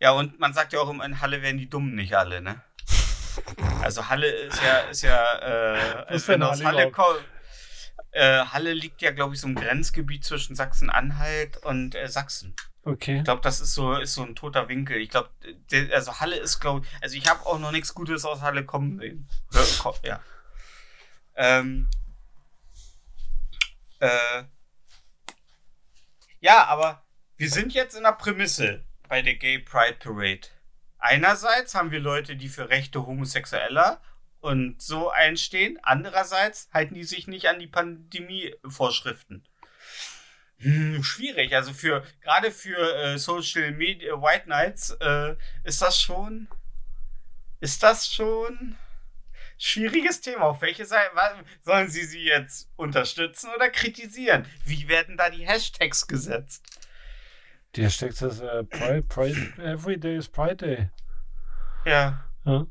ja, und man sagt ja auch immer, in Halle werden die Dummen nicht alle, ne? Also Halle ist ja, ist ja, äh, ist wenn aus Halle kommst. Äh, Halle liegt ja, glaube ich, so im Grenzgebiet zwischen Sachsen-Anhalt und äh, Sachsen. Okay. Ich glaube, das ist so, ist so ein toter Winkel. Ich glaube, also Halle ist, glaube ich, also ich habe auch noch nichts Gutes aus Halle kommen sehen. Ja. Ähm, äh, ja, aber wir sind jetzt in der Prämisse bei der Gay Pride Parade. Einerseits haben wir Leute, die für Rechte Homosexueller und so einstehen. Andererseits halten die sich nicht an die Pandemie-Vorschriften. Hm, schwierig. Also für gerade für äh, Social Media White Knights äh, ist das schon ist das schon schwieriges Thema. Auf welche Seite sollen Sie sie jetzt unterstützen oder kritisieren? Wie werden da die Hashtags gesetzt? Die Hashtag ist äh, Pride, Pride, every day is Pride Day. Ja, Ja.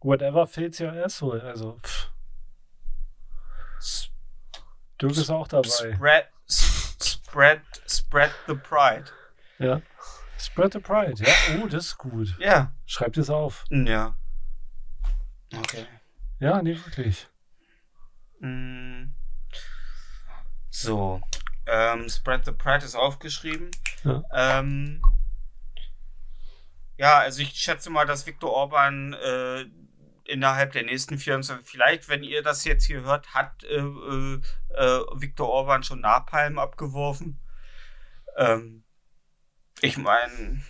Whatever fits your asshole. Also, pff. Dirk ist auch dabei. spread spread spread the pride. Ja. Spread the Pride. Ja, oh, das ist gut. Ja, Schreibt es auf. ja. Okay. Ja, nee, wirklich. Mm. So. Ähm, Spread the Pride ist aufgeschrieben. Ja. Ähm, ja, also ich schätze mal, dass Viktor Orban äh, innerhalb der nächsten 24, vielleicht, wenn ihr das jetzt hier hört, hat äh, äh, äh, Viktor Orban schon Napalm abgeworfen. Ähm, ich meine,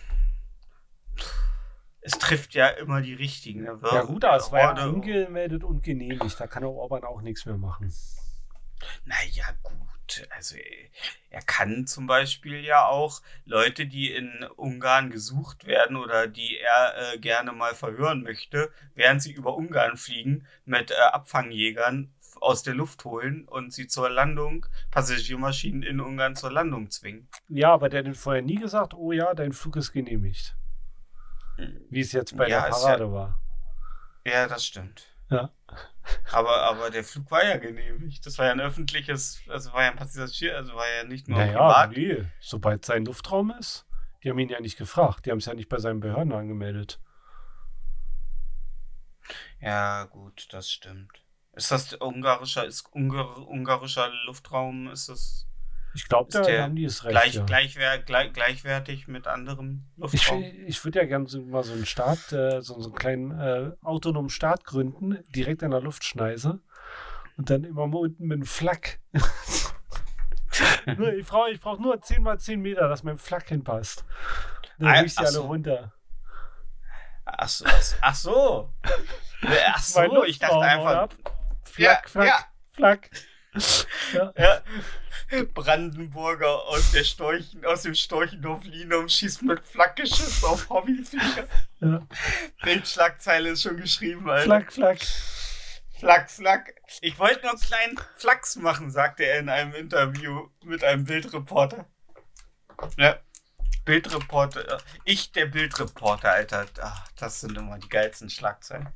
es trifft ja immer die richtigen. Ne? Ja, gut, aber es war ja angemeldet und genehmigt. Da kann der Orban auch nichts mehr machen. Naja, gut. Also er kann zum Beispiel ja auch Leute, die in Ungarn gesucht werden oder die er äh, gerne mal verhören möchte, während sie über Ungarn fliegen, mit äh, Abfangjägern aus der Luft holen und sie zur Landung, Passagiermaschinen in Ungarn zur Landung zwingen. Ja, aber der hat vorher nie gesagt, oh ja, dein Flug ist genehmigt. Wie es jetzt bei Ja, der Parade war. Ja, das stimmt. Ja. Aber, aber der Flug war ja genehmigt. Das war ja ein öffentliches, also war ja ein Passagier, also war ja nicht nur Naja, privat. nee. Sobald sein Luftraum ist, die haben ihn ja nicht gefragt. Die haben es ja nicht bei seinen Behörden angemeldet. Ja, gut, das stimmt. Ist das ungarischer, ist Ungar, ungarischer Luftraum, ist das Ich glaube, da haben die es recht. gleich, ja. gleichwer, gleich, gleichwertig mit anderem Ich, Luftraum? ich würde ja gerne so, mal so einen Staat, äh, so, so einen kleinen äh, autonomen Staat gründen, direkt an der Luftschneise. Und dann immer mal unten mit einem Flak. [laughs] Nur, ich brauche ich brauch nur 10 mal 10 Meter, dass mein Flak hinpasst. Dann Ah, rieche ich die alle runter. Ach so. Ach so. [laughs] Ach so, ich dachte einfach. ab. Ja, Flack, flack, ja. flack. Ja. [laughs] Ja. Brandenburger aus, der Storchen, aus dem Storchenhof Linum schießt mit Flakgeschiss auf Hobbyflieger. Ja. Bildschlagzeile ist schon geschrieben, Alter. Flack, flack. Flack, Flack. Ich wollte nur einen kleinen Flachs machen, sagte er in einem Interview mit einem Bildreporter. Ja. Bildreporter. Ich, der Bildreporter, Alter. Ach, das sind immer die geilsten Schlagzeilen.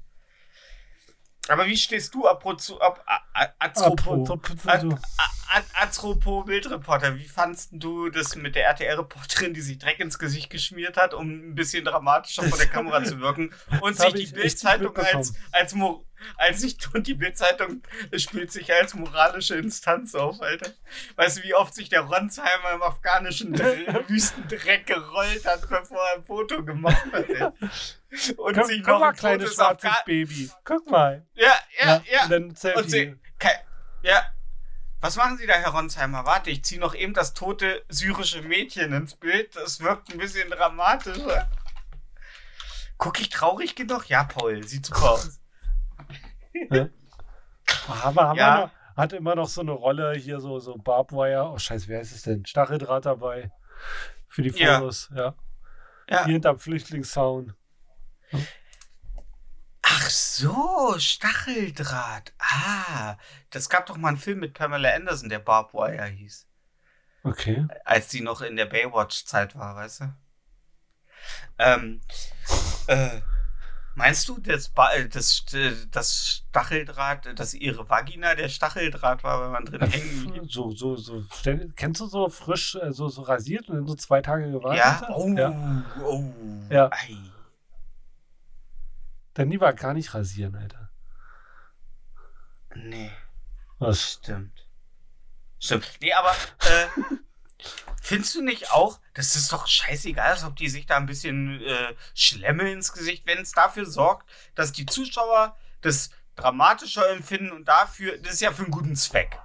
Aber wie stehst du apropos, ab, a- a- apropos, Apropos- Ad- a- a- apropos Bildreporter, wie fandst du das mit der RTL-Reporterin, die sich Dreck ins Gesicht geschmiert hat, um ein bisschen dramatischer vor der [laughs] Kamera zu wirken und sich ich die Bildzeitung als, als, Mo- als sich, und die Bildzeitung spielt sich als moralische Instanz auf, Alter. Weißt du, wie oft sich der Ronsheimer im afghanischen Dr- [laughs] Wüstendreck gerollt hat, bevor er ein Foto gemacht hat, ey. Und Guck, sich guck noch mal, ein kleines schwarzes Afghan Baby. Guck mal. ja, ja, ja. Und ein Selfie. Und sie, Ke- ja. Was machen Sie da, Herr Ronsheimer? Warte, ich ziehe noch eben das tote syrische Mädchen ins Bild. Das wirkt ein bisschen dramatischer. Guck ich traurig genug? Ja, Paul, sieht super aus. Aber haben Ja. noch, hat immer noch so eine Rolle hier, so, so Barbwire. Oh, scheiße, wer ist es denn? Stacheldraht dabei. Für die Ja. Fotos, ja. Ja. Hier hinterm Flüchtlingszaun. Ach so, Stacheldraht. Ah, das gab doch mal einen Film mit Pamela Anderson, der Barbed Wire hieß. Okay. als die noch in der Baywatch-Zeit war, weißt du? Ähm, äh, meinst du, das, äh, das, äh, das Stacheldraht, dass ihre Vagina der Stacheldraht war, wenn man drin hängen blieb? So, so, so. Kennst du so frisch, äh, so, so rasiert und dann so zwei Tage gewartet? Ja? Oh, ja. oh. Ja. Ei. Dann lieber gar nicht rasieren, Alter. Nee, Was? stimmt. Stimmt. Nee, aber, äh, [laughs] findest du nicht auch, das ist doch scheißegal, als ob die sich da ein bisschen äh, Schlemme ins Gesicht, wenn es dafür sorgt, dass die Zuschauer das dramatischer empfinden und dafür, das ist ja für einen guten Zweck.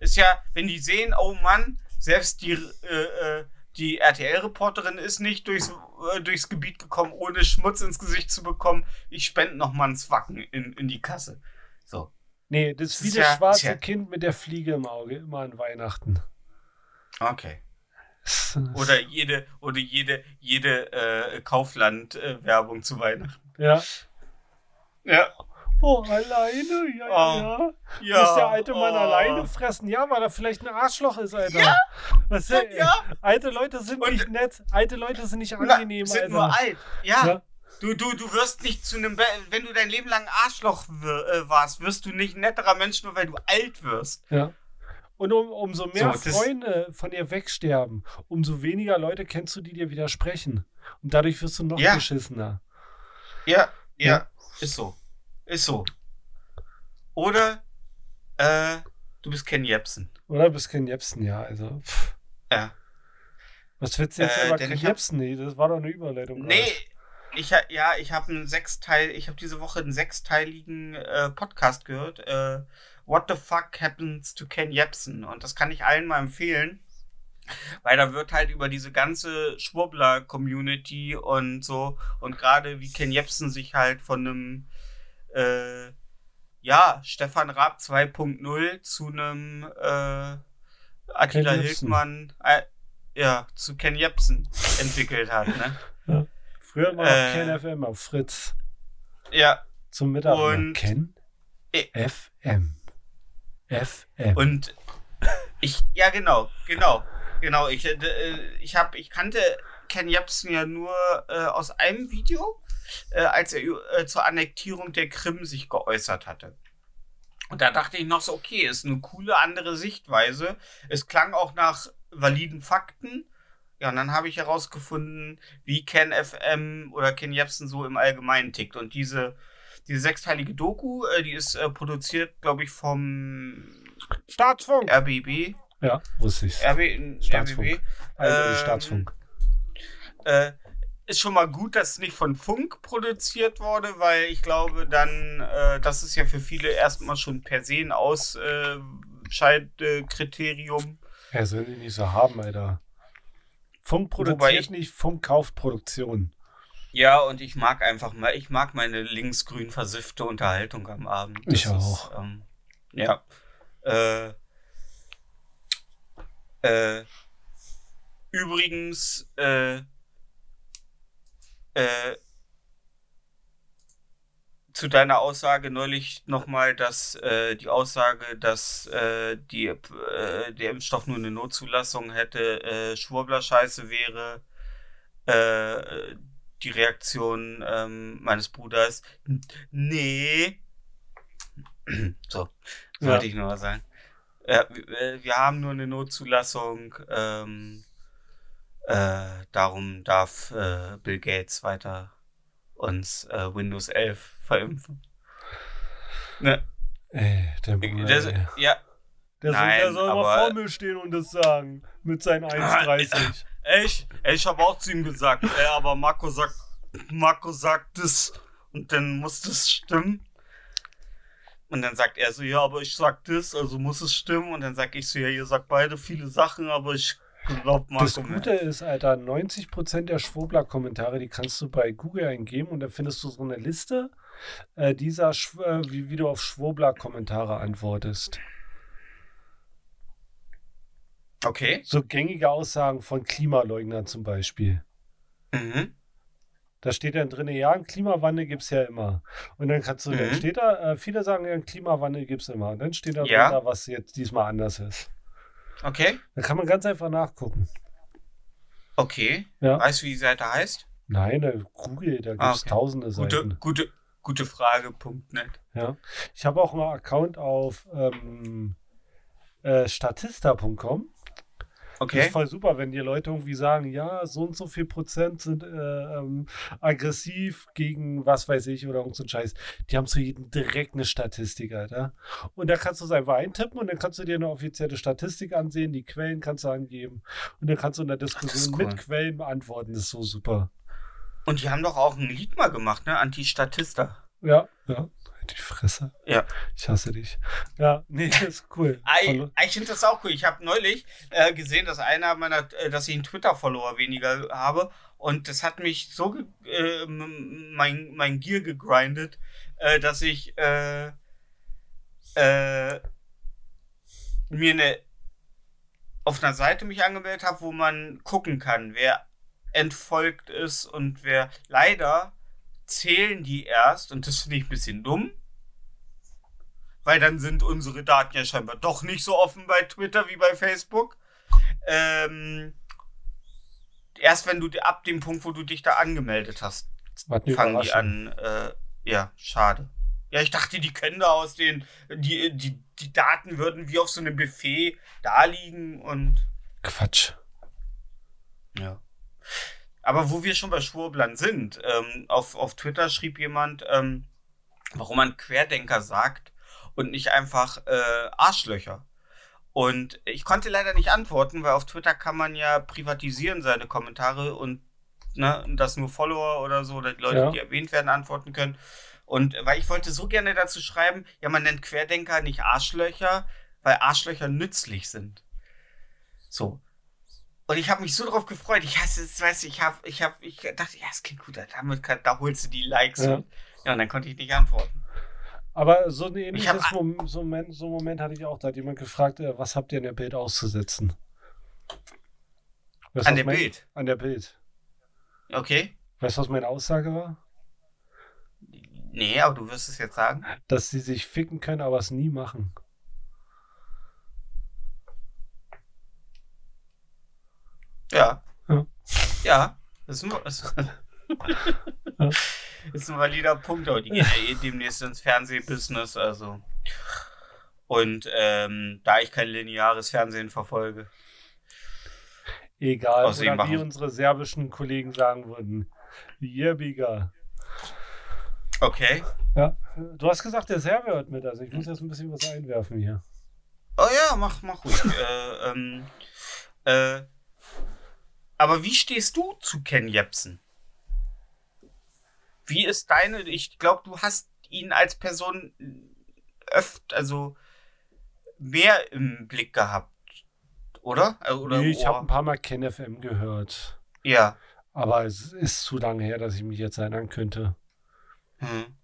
Ist ja, wenn die sehen, oh Mann, selbst die, äh, äh, die RTL-Reporterin ist nicht durchs, äh, durchs Gebiet gekommen, ohne Schmutz ins Gesicht zu bekommen, ich spende noch mal einen Zwacken in, in die Kasse. So. Nee, das ist wie das ja- schwarze ja- Kind mit der Fliege im Auge, immer an Weihnachten. Okay. Oder jede, oder jede, jede äh, Kaufland-Werbung zu Weihnachten. Ja. Ja. Oh, alleine? Ja, Oh. ja. Ja. Muss der alte Mann oh. alleine fressen? Ja, weil er vielleicht ein Arschloch ist, Alter. Ja. Was, äh, Ja. Alte Leute sind Und- nicht nett. Alte Leute sind nicht Na, angenehm, sind Alter. nur alt. Ja. Ja. Du, du, du wirst nicht zu einem, wenn du dein Leben lang Arschloch äh, warst, wirst du nicht ein netterer Mensch, nur weil du alt wirst. Ja. Und um, umso mehr So, Freunde von dir wegsterben, umso weniger Leute kennst du, die dir widersprechen. Und dadurch wirst du noch Ja. beschissener. Ja, ja, Ja. ist so. Ist so. Oder äh, du bist Ken Jebsen. Oder bist Ken Jebsen, ja. Also, pff. Ja. Was willst du jetzt Äh, über Ken Jebsen? Nee, das war doch eine Überleitung. Nee, gerade. ich ja, ich habe einen sechsteil, ich habe diese Woche einen sechsteiligen äh, Podcast gehört. Äh, What the fuck happens to Ken Jebsen? Und das kann ich allen mal empfehlen. Weil da wird halt über diese ganze Schwurbler-Community und so und gerade wie Ken Jebsen sich halt von einem äh, ja, Stefan Raab 2.0 zu einem äh, Attila. Hildmann äh, ja, zu Ken Jebsen entwickelt hat, ne? Früher war äh, Ken FM auf Fritz. Ja, Zum Mittag. und- Ken Eh. FM. FM. Und ich, ja genau, genau, genau. Ich, äh, ich habe, ich kannte Ken Jebsen ja nur äh, aus einem Video, äh, als er äh, zur Annektierung der Krim sich geäußert hatte. Und da dachte ich noch so, okay, ist eine coole andere Sichtweise. Es klang auch nach validen Fakten. Ja, und dann habe ich herausgefunden, wie Ken FM oder Ken Jebsen so im Allgemeinen tickt. Und diese, diese sechsteilige Doku, äh, die ist äh, produziert, glaube ich, vom Staatsfunk. RBB. Ja, wusste ich. RB, Staatsfunk. RBB. Also ähm, Staatsfunk. Äh, ist schon mal gut, dass es nicht von Funk produziert wurde, weil ich glaube, dann, äh, das ist ja für viele erstmal schon per se ein Ausscheidkriterium. Ja, soll die nicht so haben, Alter. Funk produziert Wobei ich- nicht, Funk kauft Produktion. Ja, und ich mag einfach mal, ich mag meine linksgrün versiffte Unterhaltung am Abend. Ich auch. Ist, ähm, ja. Äh, äh, übrigens, äh, äh, zu deiner Aussage neulich nochmal, dass äh, die Aussage, dass äh, die, äh, der Impfstoff nur eine Notzulassung hätte, äh, Schwurbler-Scheiße wäre. Die Reaktion ähm, meines Bruders, "N- nee. [clears throat] So, Ja. wollte ich nur mal sagen. Ja, wir, äh, wir haben nur eine Notzulassung. Ähm, äh, darum darf äh, Bill Gates weiter uns äh, Windows 11 verimpfen. Ne, Ey, der Bruder, das, ja, Der, Nein, soll, der soll aber- mal vor mir stehen und das sagen. Mit seinen 1,30. Ich, ich habe auch zu ihm gesagt, ey, aber Marco sagt, Marco sagt das und dann muss das stimmen. Und dann sagt er so, ja, aber ich sag das, also muss es stimmen. Und dann sag ich so, ja, ihr sagt beide viele Sachen, aber ich glaub Das Marco Gute mehr. ist, Alter, 90% der Schwurbler-Kommentare, die kannst du bei Google eingeben und dann findest du so eine Liste äh, dieser, Schw äh, wie, wie du auf Schwurbler-Kommentare antwortest. Okay. So gängige Aussagen von Klimaleugnern zum Beispiel. Mhm. Da steht dann drin, ja, einen Klimawandel gibt es ja immer. Und dann kannst du, dann Mhm. steht da, äh, viele sagen, ja, einen Klimawandel gibt es immer. Und dann steht da Ja. drunter, was jetzt diesmal anders ist. Okay. Da kann man ganz einfach nachgucken. Okay. Ja. Weißt du, wie die Seite heißt? Nein, da Google, da gibt es Ah, okay. tausende Gute, Seiten. gute, gute Frage. Punkt net. Ja. Ich habe auch einen Account auf ähm, äh, statista.com. Das Okay. ist voll super, wenn dir Leute irgendwie sagen, ja, so und so viel Prozent sind äh, ähm, aggressiv gegen was weiß ich oder irgend so ein Scheiß. Die haben zu jedem direkt eine Statistik, Alter. Und da kannst du es einfach eintippen und dann kannst du dir eine offizielle Statistik ansehen, die Quellen kannst du angeben und dann kannst du in der Diskussion cool. mit Quellen beantworten. Das ist so super. Und die haben doch auch ein Lied mal gemacht, ne? Anti-Statista. Ja, ja. Die Fresse. Ja. Ich hasse dich. Ja, nee, das ist cool. [laughs] Ich, Voll- ich finde das auch cool. Ich habe neulich äh, gesehen, dass einer meiner, äh, dass ich einen Twitter-Follower weniger habe. Und das hat mich so äh, mein, mein Gear gegrindet, äh, dass ich äh, äh, mir eine auf einer Seite mich angemeldet habe, wo man gucken kann, wer entfolgt ist und wer leider zählen die erst, und das finde ich ein bisschen dumm, weil dann sind unsere Daten ja scheinbar doch nicht so offen bei Twitter wie bei Facebook. Ähm, erst wenn du ab dem Punkt, wo du dich da angemeldet hast, fangen die an. Äh, ja, schade. Ja, ich dachte, die können da aus den, die, die, die Daten würden wie auf so einem Buffet da liegen und Quatsch. ja. Aber wo wir schon bei Schwurblern sind, ähm, auf, auf Twitter schrieb jemand, ähm, warum man Querdenker sagt und nicht einfach äh, Arschlöcher. Und ich konnte leider nicht antworten, weil auf Twitter kann man ja privatisieren seine Kommentare und ne, dass nur Follower oder so oder die Leute, Ja. die erwähnt werden, antworten können. Und weil ich wollte so gerne dazu schreiben, ja, man nennt Querdenker nicht Arschlöcher, weil Arschlöcher nützlich sind. So. Und ich habe mich so drauf gefreut. Ich hasse es, weißt du, ich habe, ich habe, ich dachte, ja, es klingt gut, damit kann, da holst du die Likes. Ja. Und, ja, und dann konnte ich nicht antworten. Aber so ein hab ähnliches a- Mom so, einen Moment, so Moment hatte ich auch. Da hat jemand gefragt, äh, was habt ihr in der Bild auszusetzen? Weißt An der mein- Bild. An der Bild. Okay? Weißt du, was meine Aussage war? Nee, aber du wirst es jetzt sagen. Dass sie sich ficken können, aber es nie machen. Ja. Ja. Ja. Das ist ein, das [laughs] ist ein valider Punkt, aber die gehen ja eh demnächst ins Fernsehbusiness, also. Und ähm, da ich kein lineares Fernsehen verfolge. Egal. Oder wie machen- unsere serbischen Kollegen sagen würden. Jebiga. Okay. Ja. Du hast gesagt, der Server hört mit. Also ich muss jetzt ein bisschen was einwerfen hier. Oh ja, mach, mach ruhig. äh, ähm, äh, aber wie stehst du zu Ken Jebsen? Wie ist deine, ich glaube, du hast ihn als Person öfter, also mehr im Blick gehabt. Oder? Äh, oder nee, ich habe oh, ein paar Mal KenFM gehört. Ja. Aber es ist zu lange her, dass ich mich jetzt erinnern könnte. Hm.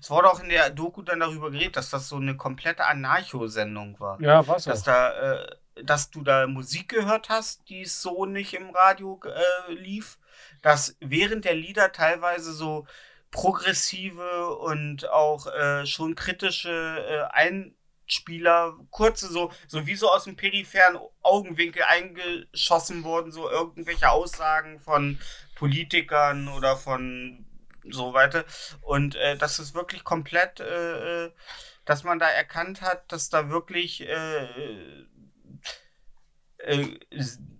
Es wurde auch in der Doku dann darüber geredet, dass das so eine komplette Anarcho-Sendung war. Ja, was Dass auch. da, äh, dass du da Musik gehört hast, die so nicht im Radio äh, lief. Dass während der Lieder teilweise so progressive und auch äh, schon kritische äh, Einspieler, kurze so, so wie so aus dem peripheren Augenwinkel eingeschossen wurden, so irgendwelche Aussagen von Politikern oder von so weiter. Und äh, das ist wirklich komplett, äh, äh, dass man da erkannt hat, dass da wirklich äh, äh,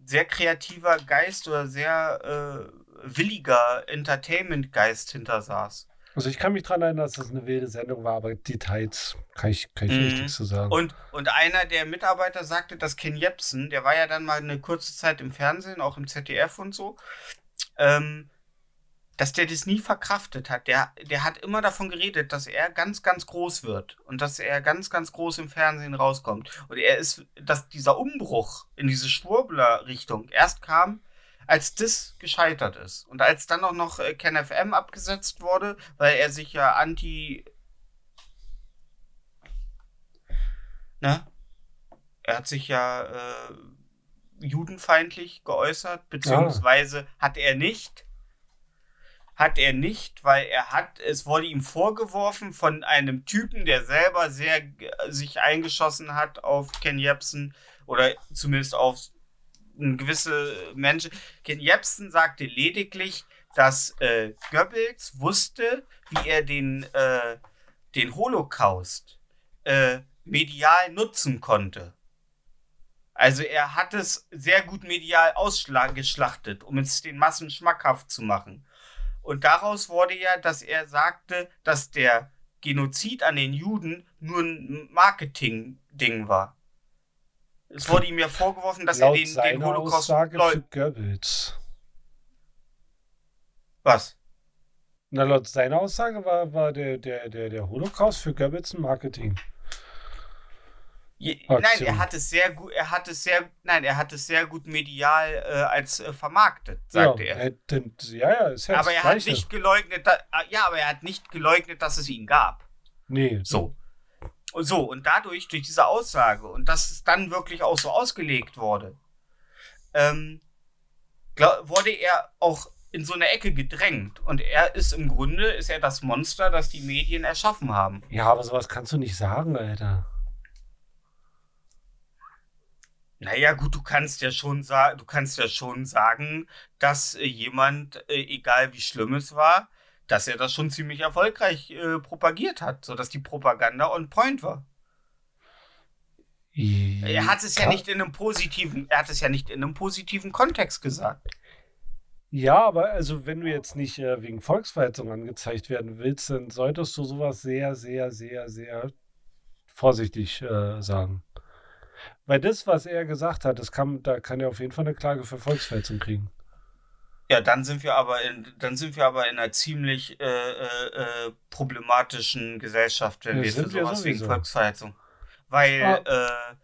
sehr kreativer Geist oder sehr äh, williger Entertainment-Geist hinter saß. Also ich kann mich daran erinnern, dass das eine wilde Sendung war, aber Details kann ich, kann ich Mhm. richtig zu sagen. Und, und einer der Mitarbeiter sagte, dass Ken Jebsen, der war ja dann mal eine kurze Zeit im Fernsehen, auch im ZDF und so, ähm, dass der das nie verkraftet hat. Der, der hat immer davon geredet, dass er ganz, ganz groß wird und dass er ganz, ganz groß im Fernsehen rauskommt. Und er ist, dass dieser Umbruch in diese Schwurbler-Richtung erst kam, als das gescheitert ist. Und als dann auch noch äh, Ken FM abgesetzt wurde, weil er sich ja anti. Ne? Er hat sich ja äh, judenfeindlich geäußert, beziehungsweise hat er nicht. Hat er nicht, weil er hat, es wurde ihm vorgeworfen von einem Typen, der selber sehr sich eingeschossen hat auf Ken Jebsen oder zumindest auf gewisse Menschen. Ken Jebsen sagte lediglich, dass äh, Goebbels wusste, wie er den, äh, den Holocaust äh, medial nutzen konnte. Also er hat es sehr gut medial ausgeschlachtet, um es den Massen schmackhaft zu machen. Und daraus wurde ja, dass er sagte, dass der Genozid an den Juden nur ein Marketing-Ding war. Es wurde ihm ja vorgeworfen, dass er Laut den, den seiner Holocaust. Aussage Goebbels. Was? Na, laut seiner Aussage war, war der, der, der, der Holocaust für Goebbels ein Marketing. Je, nein, er hat es sehr gut, er hat es sehr, nein, er hat es sehr gut medial äh, als äh, vermarktet, sagte ja, er. äh, denn- ja, ja, ist ja aber er hat Gleiche. nicht geleugnet, da, ah, ja, aber er hat nicht geleugnet, dass es ihn gab. Nee, So. Und so, und dadurch, durch diese Aussage, und dass es dann wirklich auch so ausgelegt wurde, ähm, glaub, wurde er auch in so eine Ecke gedrängt. Und er ist im Grunde, ist er das Monster, das die Medien erschaffen haben. Ja, aber sowas kannst du nicht sagen, Alter. Naja, gut, du kannst ja schon sagen, du kannst ja schon sagen, dass äh, jemand, äh, egal wie schlimm es war, dass er das schon ziemlich erfolgreich äh, propagiert hat, sodass die Propaganda on point war. Er hat es ja nicht in einem positiven, er hat es ja nicht in einem positiven Kontext gesagt. Ja, aber also wenn du jetzt nicht äh, wegen Volksverhetzung angezeigt werden willst, dann solltest du sowas sehr, sehr, sehr, sehr vorsichtig äh, sagen. Weil das, was er gesagt hat, das kann, da kann er auf jeden Fall eine Klage für Volksverhetzung kriegen. Ja, dann sind wir aber in, dann sind wir aber in einer ziemlich äh, äh, äh, problematischen Gesellschaft, wenn Ja, wir für sowas wegen. Volksverhetzung. Weil Ah. äh,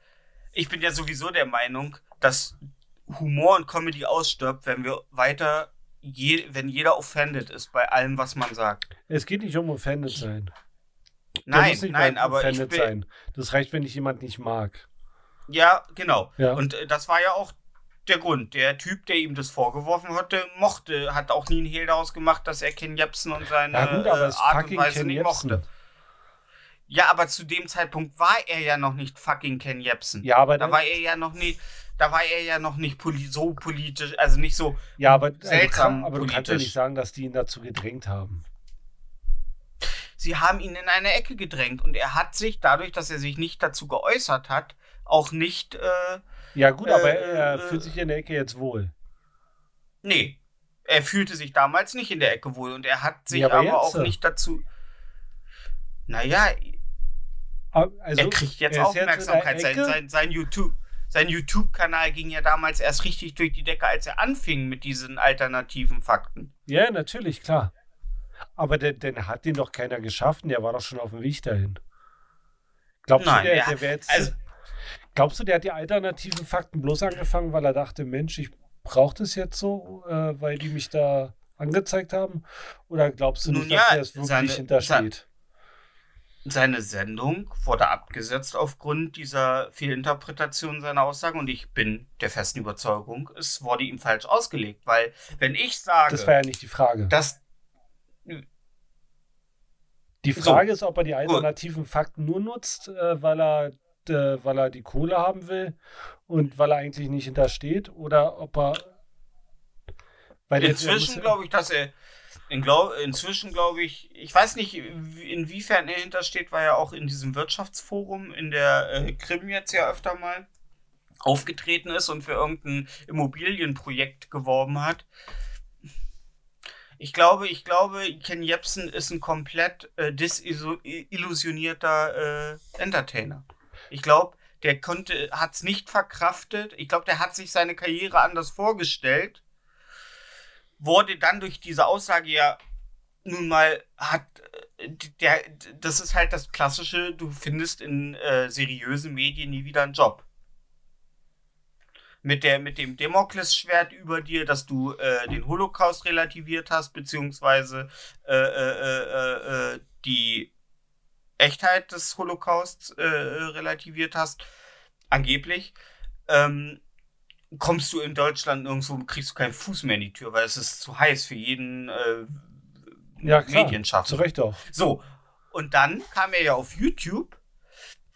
ich bin ja sowieso der Meinung, dass Humor und Comedy ausstirbt, wenn wir weiter, je, wenn jeder offended ist bei allem, was man sagt. Es geht nicht um offended sein. Nein, nein, aber ich bin, sein. Das reicht, wenn ich jemand nicht mag. Ja, genau. Ja. Und äh, das war ja auch der Grund. Der Typ, der ihm das vorgeworfen hatte, mochte, hat auch nie einen Hehl daraus gemacht, dass er Ken Jebsen und seine Ja gut, äh, Art und Weise Ken nicht Jebsen. mochte. Ja, aber zu dem Zeitpunkt war er ja noch nicht fucking Ken Jebsen. Ja, aber Da war er ja noch nie, da war er ja noch nicht poli so politisch, also nicht so. ja, aber, seltsam aber du kannst ja nicht sagen, dass die ihn dazu gedrängt haben. Sie haben ihn in eine Ecke gedrängt und er hat sich, dadurch, dass er sich nicht dazu geäußert hat, auch nicht, äh, Ja gut, aber Äh, er äh, fühlt sich in der Ecke jetzt wohl. nee. Er fühlte sich damals nicht in der Ecke wohl und er hat sich Ja, aber aber, jetzt, auch äh. nicht dazu. Naja, Ah, Also, er kriegt jetzt er Aufmerksamkeit. sein, Ecke. sein, sein YouTube. Sein YouTube-Kanal ging ja damals erst richtig durch die Decke, als er anfing mit diesen alternativen Fakten. Ja, natürlich, klar. Aber den, den hat den doch keiner geschaffen, der war doch schon auf dem Weg dahin. Glaubst Nein, du, der, ja, der wäre jetzt. also- Glaubst du, der hat die alternativen Fakten bloß angefangen, weil er dachte, Mensch, ich brauche das jetzt so, äh, weil die mich da angezeigt haben? Oder glaubst du nicht, ja, dass er es wirklich seine- hintersteht? Seine Sendung wurde abgesetzt aufgrund dieser Fehlinterpretation seiner Aussagen und ich bin der festen Überzeugung, es wurde ihm falsch ausgelegt, weil wenn ich sage, Das war ja nicht die Frage. dass Die So. Frage ist, ob er die alternativen Fakten nur nutzt, äh, weil, er, äh, weil er die Kohle haben will und weil er eigentlich nicht hintersteht oder ob er. Inzwischen glaube ich, dass er. In glaub, inzwischen glaube ich, ich weiß nicht, wie- inwiefern er hintersteht, weil er auch in diesem Wirtschaftsforum in der äh, Krim jetzt ja öfter mal aufgetreten ist und für irgendein Immobilienprojekt geworben hat. Ich glaube, ich glaube, Ken Jebsen ist ein komplett äh, desillusionierter äh, Entertainer. Ich glaube, der konnte, hat es nicht verkraftet. Ich glaube, der hat sich seine Karriere anders vorgestellt wurde dann durch diese Aussage ja nun mal hat äh, der das ist halt das klassische du findest in äh, seriösen Medien nie wieder einen Job mit der mit dem Damoklesschwert über dir dass du äh, den Holocaust relativiert hast beziehungsweise äh, äh, äh, die Echtheit des Holocausts äh, relativiert hast angeblich ähm, kommst du in Deutschland irgendwo, kriegst du keinen Fuß mehr in die Tür, weil es ist zu heiß für jeden äh, ja, klar, zu. Recht auch. So, und dann kam er ja auf YouTube,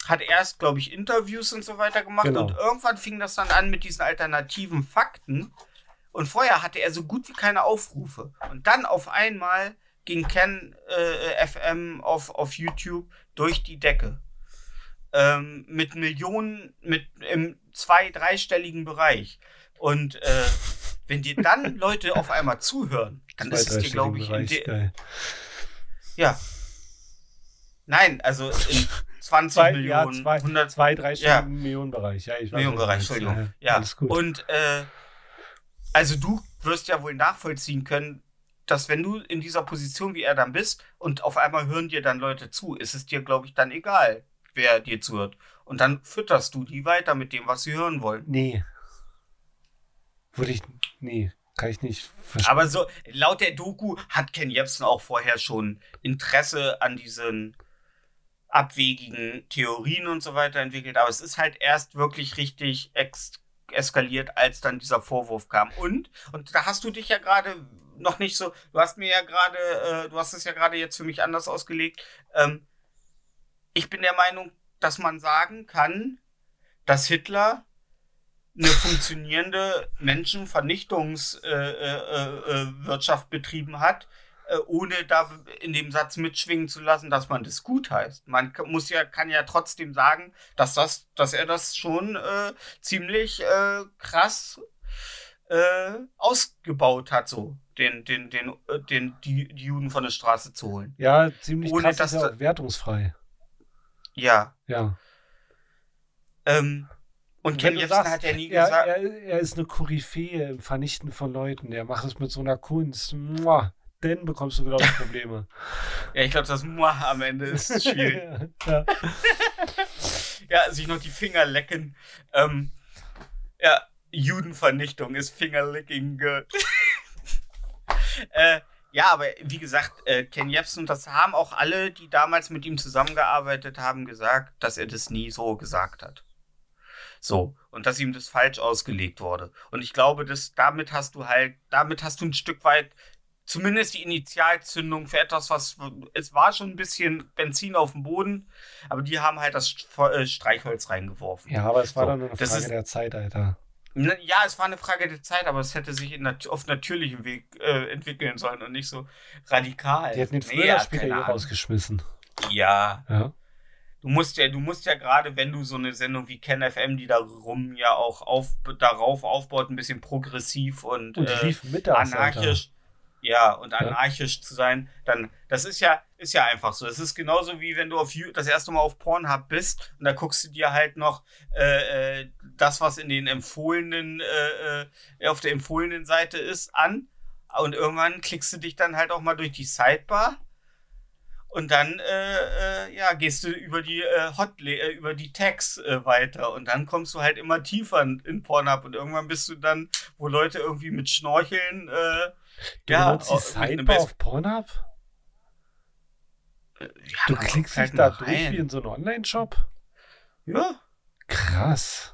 hat erst, glaube ich, Interviews und so weiter gemacht Genau. und irgendwann fing das dann an mit diesen alternativen Fakten. Und vorher hatte er so gut wie keine Aufrufe. Und dann auf einmal ging Ken äh, FM auf, auf YouTube durch die Decke. Ähm, mit Millionen, mit im zwei-, dreistelligen Bereich. Und äh, wenn dir dann [laughs] Leute auf einmal zuhören, dann ist es dir, glaube ich, in Bereich, geil. ja. Nein, also in [laughs] 20 Zwei, Millionen, ja, zwei, 100 zwei, drei Ja. Stunden Millionenbereich. Ja, ich weiß, du meinst. Entschuldigung. Ja, Alles gut. Und äh, also du wirst ja wohl nachvollziehen können, dass wenn du in dieser Position wie er dann bist und auf einmal hören dir dann Leute zu, ist es dir, glaube ich, dann egal, wer dir zuhört. Und dann fütterst du die weiter mit dem, was sie hören wollen. nee. Würde ich. Nee, kann ich nicht verstehen. Aber so, laut der Doku hat Ken Jebsen auch vorher schon Interesse an diesen abwegigen Theorien und so weiter entwickelt. Aber es ist halt erst wirklich richtig ex eskaliert, als dann dieser Vorwurf kam. Und, und da hast du dich ja gerade noch nicht so, du hast mir ja gerade, äh, du hast es ja gerade jetzt für mich anders ausgelegt. Ähm, ich bin der Meinung, dass man sagen kann, dass Hitler eine funktionierende Menschenvernichtungswirtschaft äh, äh, äh, Wirtschaft betrieben hat, äh, ohne da in dem Satz mitschwingen zu lassen, dass man das gut heißt. Man muss ja, kann ja trotzdem sagen, dass das, dass er das schon äh, ziemlich äh, krass äh, ausgebaut hat, so den, den, den, äh, den, die, die Juden von der Straße zu holen. ja, ziemlich ohne krass dass ist ja auch wertungsfrei. Ja. Ja. Ähm, und Ken Wenn du Jebsen sagst, hat ja nie er, gesagt. er, er ist eine Koryphäe im Vernichten von Leuten. Der macht es mit so einer Kunst. Mua. Dann bekommst du, glaube ich, Probleme. [laughs] Ja, ich glaube, das Mua am Ende ist [laughs] schwierig. ja. [laughs] ja, sich noch die Finger lecken. Ähm, ja, Judenvernichtung ist Fingerlicking good. [laughs] äh, ja, aber wie gesagt, äh, Ken Jebsen, und das haben auch alle, die damals mit ihm zusammengearbeitet haben, gesagt, dass er das nie so gesagt hat. So, und dass ihm das falsch ausgelegt wurde. Und ich glaube, dass damit hast du halt, damit hast du ein Stück weit zumindest die Initialzündung für etwas, was es war schon ein bisschen Benzin auf dem Boden, aber die haben halt das äh, Streichholz reingeworfen. ja, aber es war So, dann eine Frage ist- der Zeit, Alter. Ne, Ja, es war eine Frage der Zeit, aber es hätte sich nat auf natürlichem Weg äh, entwickeln sollen und nicht so radikal. Die hätten den Nee, früher ja, oder später keine eh rausgeschmissen. Ja, Ja. du musst ja, du musst ja gerade, wenn du so eine Sendung wie Ken FM, die darum ja auch auf, darauf aufbaut, ein bisschen progressiv und, Und äh, mittags, anarchisch. Ja, und Ja. anarchisch zu sein, dann, das ist ja, ist ja einfach so. Es ist genauso wie wenn du auf das erste Mal auf Pornhub bist und da guckst du dir halt noch äh, äh, das, was in den empfohlenen, äh, äh, auf der empfohlenen Seite ist, an. Und irgendwann klickst du dich dann halt auch mal durch die Sidebar Und dann, äh, äh, ja, gehst du über die äh, Hotle äh, über die Tags äh, weiter und dann kommst du halt immer tiefer in, in Pornhub und irgendwann bist du dann, wo Leute irgendwie mit Schnorcheln, Du ja, benutzt die Sidebar auf Pornhub? ja, Du klickst guckt halt dich da mal durch rein. wie in so einen Online-Shop? Ja. Krass.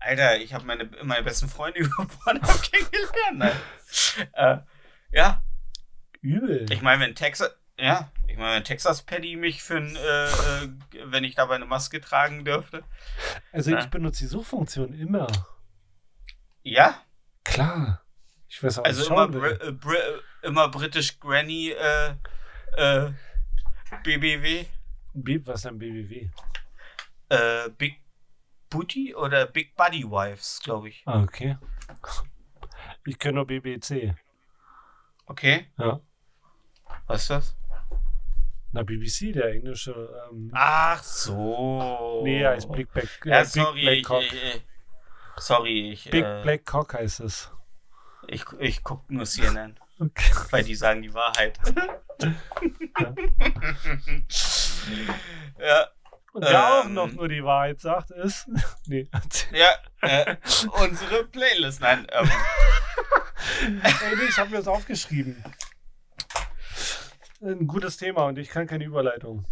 Alter, ich habe meine, meine besten Freunde [laughs] über Pornhub kennengelernt. Äh, ja, Übel. ich meine, wenn Texas, ja, ich meine, wenn Texas Paddy mich für ein, äh, äh, wenn ich dabei eine Maske tragen dürfte. also ja. ich benutze die Suchfunktion immer. Ja, Klar. Ich weiß auch, also immer, Br will. äh, Br äh, immer British Granny, äh, äh, BBW, Was ist ein BBW? äh, Big Booty oder Big Buddy Wives, glaube ich. Ah, okay. Ich kenne nur BBC. Okay, Ja. was ist das? Na, BBC, der englische. Ähm, Ach so. Nee, heißt Big Black, äh, Ja, Big sorry, Black ich, Cock. ich, ich, sorry, ich, Big äh, Black Cock heißt es. ich, ich gucke nur CNN, [laughs] Okay. weil die sagen die Wahrheit. [laughs] ja, [laughs] Und wer auch Ähm. noch nur die Wahrheit sagt, ist. [laughs] nee, ja, äh, unsere Playlist, nein, ähm, [laughs] Ey, nee, ich habe mir das aufgeschrieben. Ein gutes Thema und ich kann keine Überleitung.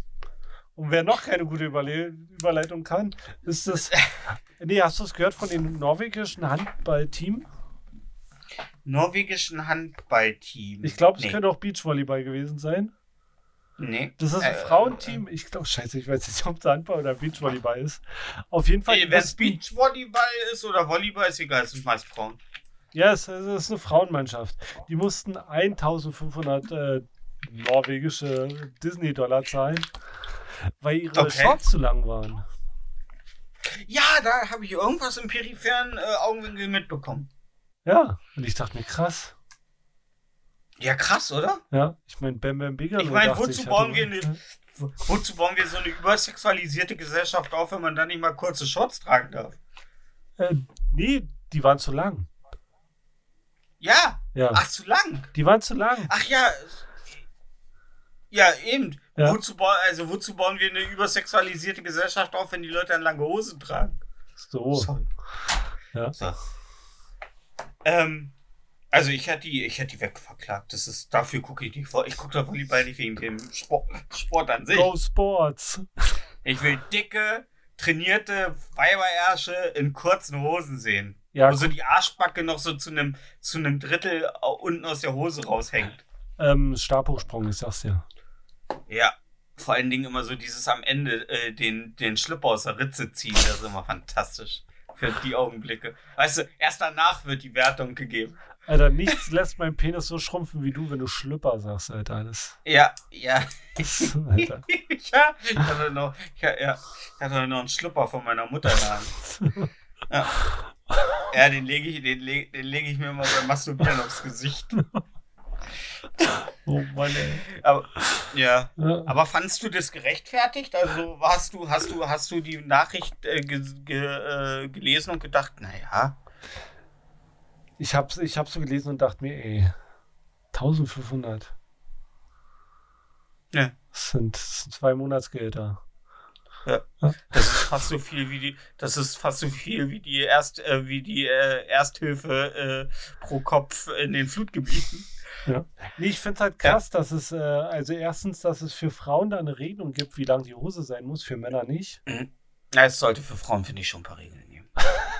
Und wer noch keine gute Überle Überleitung kann, ist das. [laughs] Nee, hast du es gehört von dem norwegischen Handballteam? norwegischen Handballteam. Ich glaube, es nee. könnte auch Beachvolleyball gewesen sein. Nee. Das ist ein Äh, Frauenteam. Ich glaube, scheiße, ich weiß nicht, ob es Handball oder Beachvolleyball ist. Auf jeden Fall. Wenn es Beachvolleyball ist oder Volleyball, ist egal, es sind meist Frauen. Ja, es, es ist eine Frauenmannschaft. Die mussten 1500 äh, norwegische Disney-Dollar zahlen, weil ihre Okay. Shorts zu lang waren. Ja, da habe ich irgendwas im peripheren äh, Augenwinkel mitbekommen. Ja, und ich dachte mir, krass. Ja, krass, oder? Ja, ich meine, Bam Bam Bigelow Ich meine, wozu bauen wir wozu bauen wir so eine übersexualisierte Gesellschaft auf, wenn man dann nicht mal kurze Shorts tragen darf? Äh, nee, die waren zu lang. Ja, Ja, ach, zu lang. die waren zu lang. Ach ja. Ja, eben. Ja. Wozu, also, wozu bauen wir eine übersexualisierte Gesellschaft auf, wenn die Leute dann lange Hosen tragen? So. Sorry. Ja. So. Ähm, also ich hätte die, ich hätte die wegverklagt. Das ist, dafür gucke ich nicht vor. Ich gucke da Volleyball nicht wegen dem Sport, Sport an sich. Go Sports. Ich will dicke, trainierte Weiberärsche in kurzen Hosen sehen. Ja, wo so die Arschbacke noch so zu einem zu einem Drittel unten aus der Hose raushängt. ähm, Stabhochsprung, ich sag's ja. Ja. Vor allen Dingen immer so dieses am Ende äh, den, den Schlipper aus der Ritze ziehen. Das ist immer fantastisch. Für die Augenblicke. Weißt du, erst danach wird die Wertung gegeben. Alter, nichts lässt meinen Penis so schrumpfen wie du, wenn du Schlüpper sagst, Alter. Das, Ja, ja. [laughs] Alter. ja, ich hatte noch, ich, ja, ich hatte noch einen Schlüpper von meiner Mutter in der Hand. Ja, ja den lege ich, den leg, den leg ich mir mal beim Masturbieren aufs Gesicht. Oh Mann, ey. Aber, ja. Ja. Aber fandst du das gerechtfertigt? Also hast du, hast du, hast du die Nachricht äh, ge, ge, äh, gelesen und gedacht, naja, Ich hab's, ich hab's so gelesen und dachte mir, ey, 1500. Ja. Das sind, das sind zwei Monatsgelder. das ist fast so viel wie die, das ist fast so viel wie die Erst, äh, wie die äh, Ersthilfe äh, pro Kopf in den Flutgebieten. Nee, ich finde halt krass, dass es, äh, also erstens, dass es für Frauen da eine Regelung gibt, wie lang die Hose sein muss, für Männer nicht. Na, es sollte für Frauen, finde ich, schon ein paar Regeln geben. [laughs]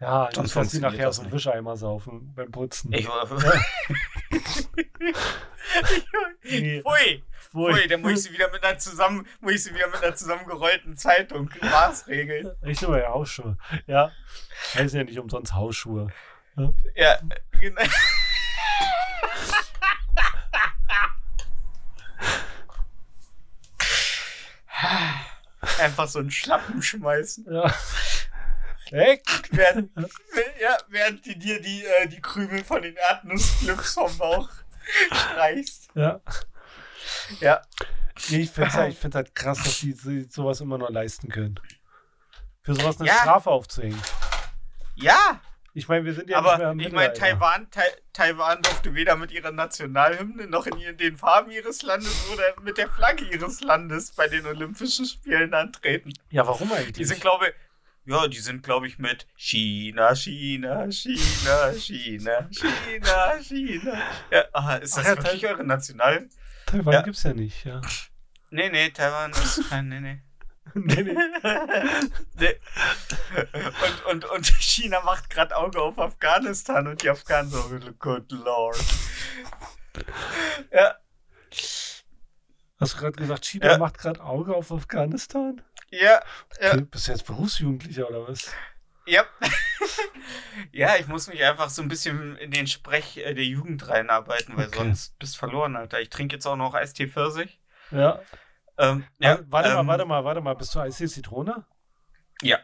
Ja, dass sie funktioniert nachher so nicht. Wischeimer saufen beim Putzen. Ich [laughs] Nee. Pfui, Pfui. pfui, dann muss ich sie wieder mit einer zusammen, muss ich sie wieder mit einer zusammengerollten Zeitung maßregeln. Ich nur ja Hausschuhe. Ja. Heißen ja nicht umsonst Hausschuhe. Ja, genau. [laughs] Einfach so einen Schlappen schmeißen. Ja. Weg! [laughs] Während, ja, während die dir die, äh, die Krümel von den Erdnussglücks vom Bauch streichst. Ja. Ja. Nee, ich finde halt, ich find halt krass, dass die sie sowas immer noch leisten können. Für sowas eine Ja. Strafe aufzuhängen. Ja, Ich meine, wir sind ja Aber ich meine. Taiwan, Tai Taiwan durfte weder mit ihrer Nationalhymne noch in ihren- den Farben ihres Landes oder mit der Flagge ihres Landes bei den Olympischen Spielen antreten. Ja, warum eigentlich? Die sind, glaube ich, ja, die sind, glaube ich, mit China, China, China, China, China, China. Ja, aha, ist das Ach ja, wirklich Tai- eure National? Taiwan Ja. gibt's ja nicht, ja. Nee, nee, Taiwan ist kein, nee, nee. nee, nee. [laughs] nee. Und, und, und China macht gerade Auge auf Afghanistan und die Afghanen so, good lord. Ja, Hast du gerade gesagt, China Ja. macht gerade Auge auf Afghanistan? Ja, ja. Bist du jetzt Berufsjugendlicher oder was? Ja. [laughs] ja, ich muss mich einfach so ein bisschen in den Sprech äh, der Jugend reinarbeiten, weil Okay. sonst bist du verloren, Alter. Ich trinke jetzt auch noch Eistee Pfirsich. Ja. Ähm, ja, warte, warte ähm, mal, warte mal, warte mal. Bist du Eistee Zitrone? Ja.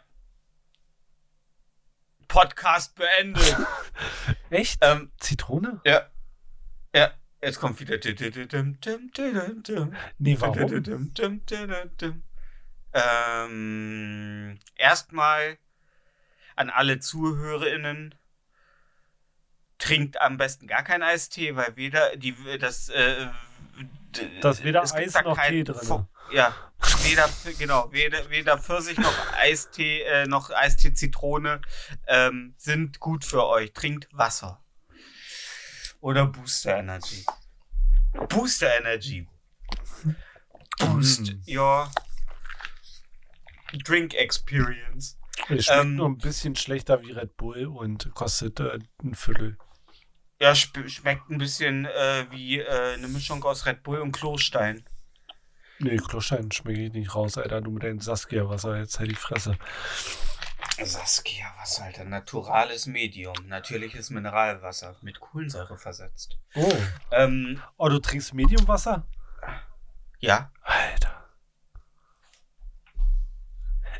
Podcast beendet. [laughs] Echt? ähm, Zitrone? ja. Ja, jetzt kommt wieder. Nee, warum? Ähm, erstmal an alle ZuhörerInnen. Trinkt am besten gar keinen Eistee, weil weder die das äh, d- Da ist weder es Eis da noch kein Tee drin. Fu- Ja, weder genau, weder, weder Pfirsich noch Eistee, äh, noch Eistee Zitrone ähm, sind gut für euch. Trinkt Wasser. Oder Booster Energy. Booster Energy. Boost Mm. your drink experience. Es schmeckt Ähm, nur ein bisschen schlechter wie Red Bull und kostet äh, ein Viertel. Ja, schmeckt ein bisschen äh, wie äh, eine Mischung aus Red Bull und Klostein. Nee, Klostein schmecke ich nicht raus, Alter. Du mit deinem Saskia-Wasser, jetzt halt die Fresse. Saskia, was Alter? Naturales Medium, natürliches Mineralwasser mit Kohlensäure versetzt. Oh. Ähm, Oh, du trinkst Mediumwasser? ja. Alter.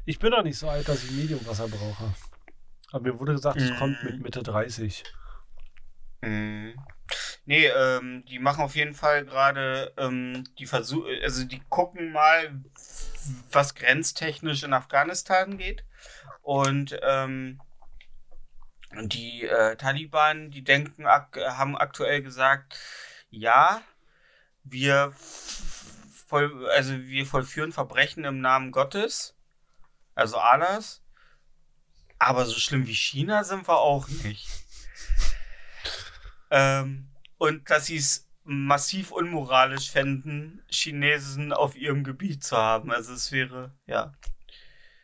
Ich bin doch nicht so alt, dass ich Mediumwasser brauche. Aber mir wurde gesagt, es Mhm. kommt mit Mitte 30. Mm. Nee, ähm, die machen auf jeden Fall gerade, ähm, die versuchen, also die gucken mal, was grenztechnisch in Afghanistan geht. Und ähm, die äh, Taliban, die denken, ak haben aktuell gesagt, ja, wir voll, also wir vollführen Verbrechen im Namen Gottes, also Allahs. Aber so schlimm wie China sind wir auch nicht. Ähm, und dass sie es massiv unmoralisch fänden, Chinesen auf ihrem Gebiet zu haben. Also es wäre, ja.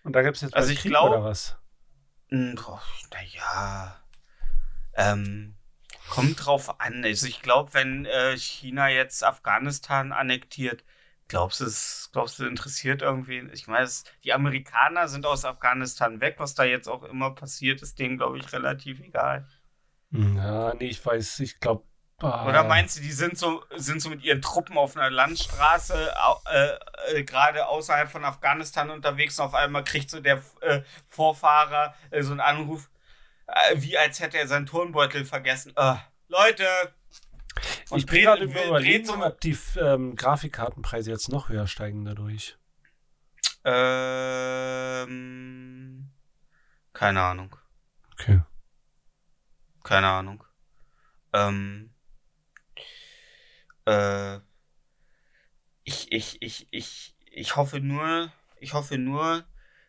Und da gibt es jetzt Also ich Krieg glaub- oder was? Naja. Ähm, kommt drauf an. Also ich glaube, wenn äh, China jetzt Afghanistan annektiert, glaubst du, es, glaubst du, interessiert irgendwen? Ich meine, die Amerikaner sind aus Afghanistan weg. Was da jetzt auch immer passiert, ist denen, glaube ich, relativ egal. Hm, Ja, nee, ich weiß, ich glaube. Oder meinst du, die sind so, sind so mit ihren Truppen auf einer Landstraße äh, äh, gerade außerhalb von Afghanistan unterwegs und auf einmal kriegt so der äh, Vorfahrer äh, so einen Anruf, äh, wie als hätte er seinen Turnbeutel vergessen. Äh, Leute! Und Ich bin gerade überlegen, so- ob die ähm, Grafikkartenpreise jetzt noch höher steigen dadurch. Ähm, keine Ahnung. Okay. Keine Ahnung. Ähm, äh, ich, ich, ich, ich, ich hoffe nur, ich hoffe nur,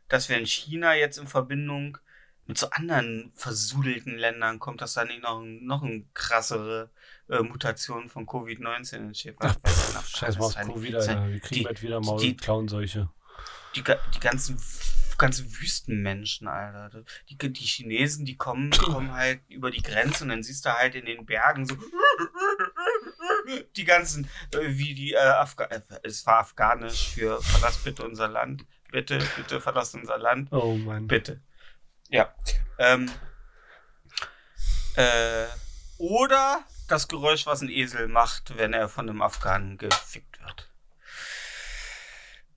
dass wenn China jetzt in Verbindung mit so anderen versudelten Ländern kommt, dass da nicht noch, noch eine krassere äh, Mutation von Covid-19 entsteht. Weil in Scheiß mal auf Covid, Alter. Wir kriegen bald wieder Maul- die- und Klauenseuche. die, die ganzen, ganzen Wüstenmenschen, Alter. Die, die Chinesen, die kommen, kommen halt über die Grenze und dann siehst du halt in den Bergen so [laughs] die ganzen, äh, wie die äh, Afga äh, es war afghanisch für verlass bitte unser Land. Bitte, bitte verlass unser Land. Oh Mann. Bitte. Ja. Ähm, äh, oder das Geräusch, was ein Esel macht, wenn er von einem Afghanen gefickt wird.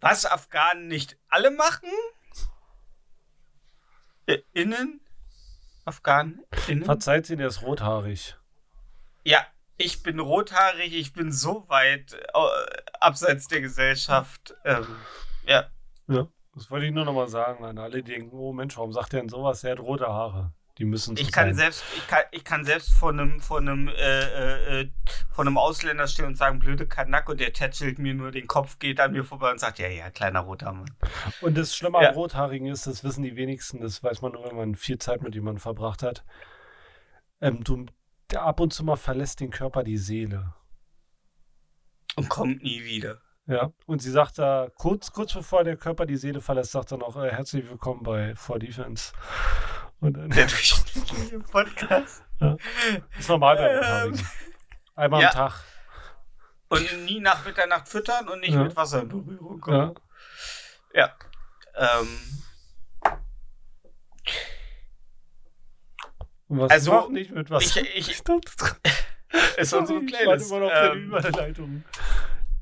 Was Afghanen nicht alle machen? Äh, Innen? Afghanen? Innen? Verzeiht sie, der ist rothaarig. Ja, ich bin rothaarig, ich bin so weit äh, abseits der Gesellschaft. Ähm, ja. Ja. Das wollte ich nur noch mal sagen an alle, die denken, oh Mensch, warum sagt der denn sowas? Er hat rote Haare. Die müssen so Ich kann sein. selbst, ich kann, ich kann selbst vor einem, vor einem, äh, äh, äh, vor einem Ausländer stehen und sagen, blöde Kanak und der tätschelt mir nur den Kopf, geht an mir vorbei und sagt, ja, ja, kleiner roter Mann. Und das Schlimme Ja. am Rothaarigen ist, das wissen die wenigsten, das weiß man nur, wenn man viel Zeit mit jemandem verbracht hat. Ähm, du, der ab und zu mal verlässt den Körper die Seele. Und kommt nie wieder. Ja, und sie sagt da, kurz, kurz bevor der Körper die Seele verlässt, sagt er noch, äh, herzlich willkommen bei For Defense. Und dann Der durchschnittliche [laughs] Podcast. ist normal bei Ähm, Rothaarigen. Einmal ja. am Tag. Und nie nach Mitternacht füttern und nicht Ja. mit Wasser in Berührung kommen. Ja. Ja. Ähm, Also, noch nicht mit was? ich, ich, Ich [laughs] ist unsere ich Playlist. immer noch auf deine Ähm, Überleitung.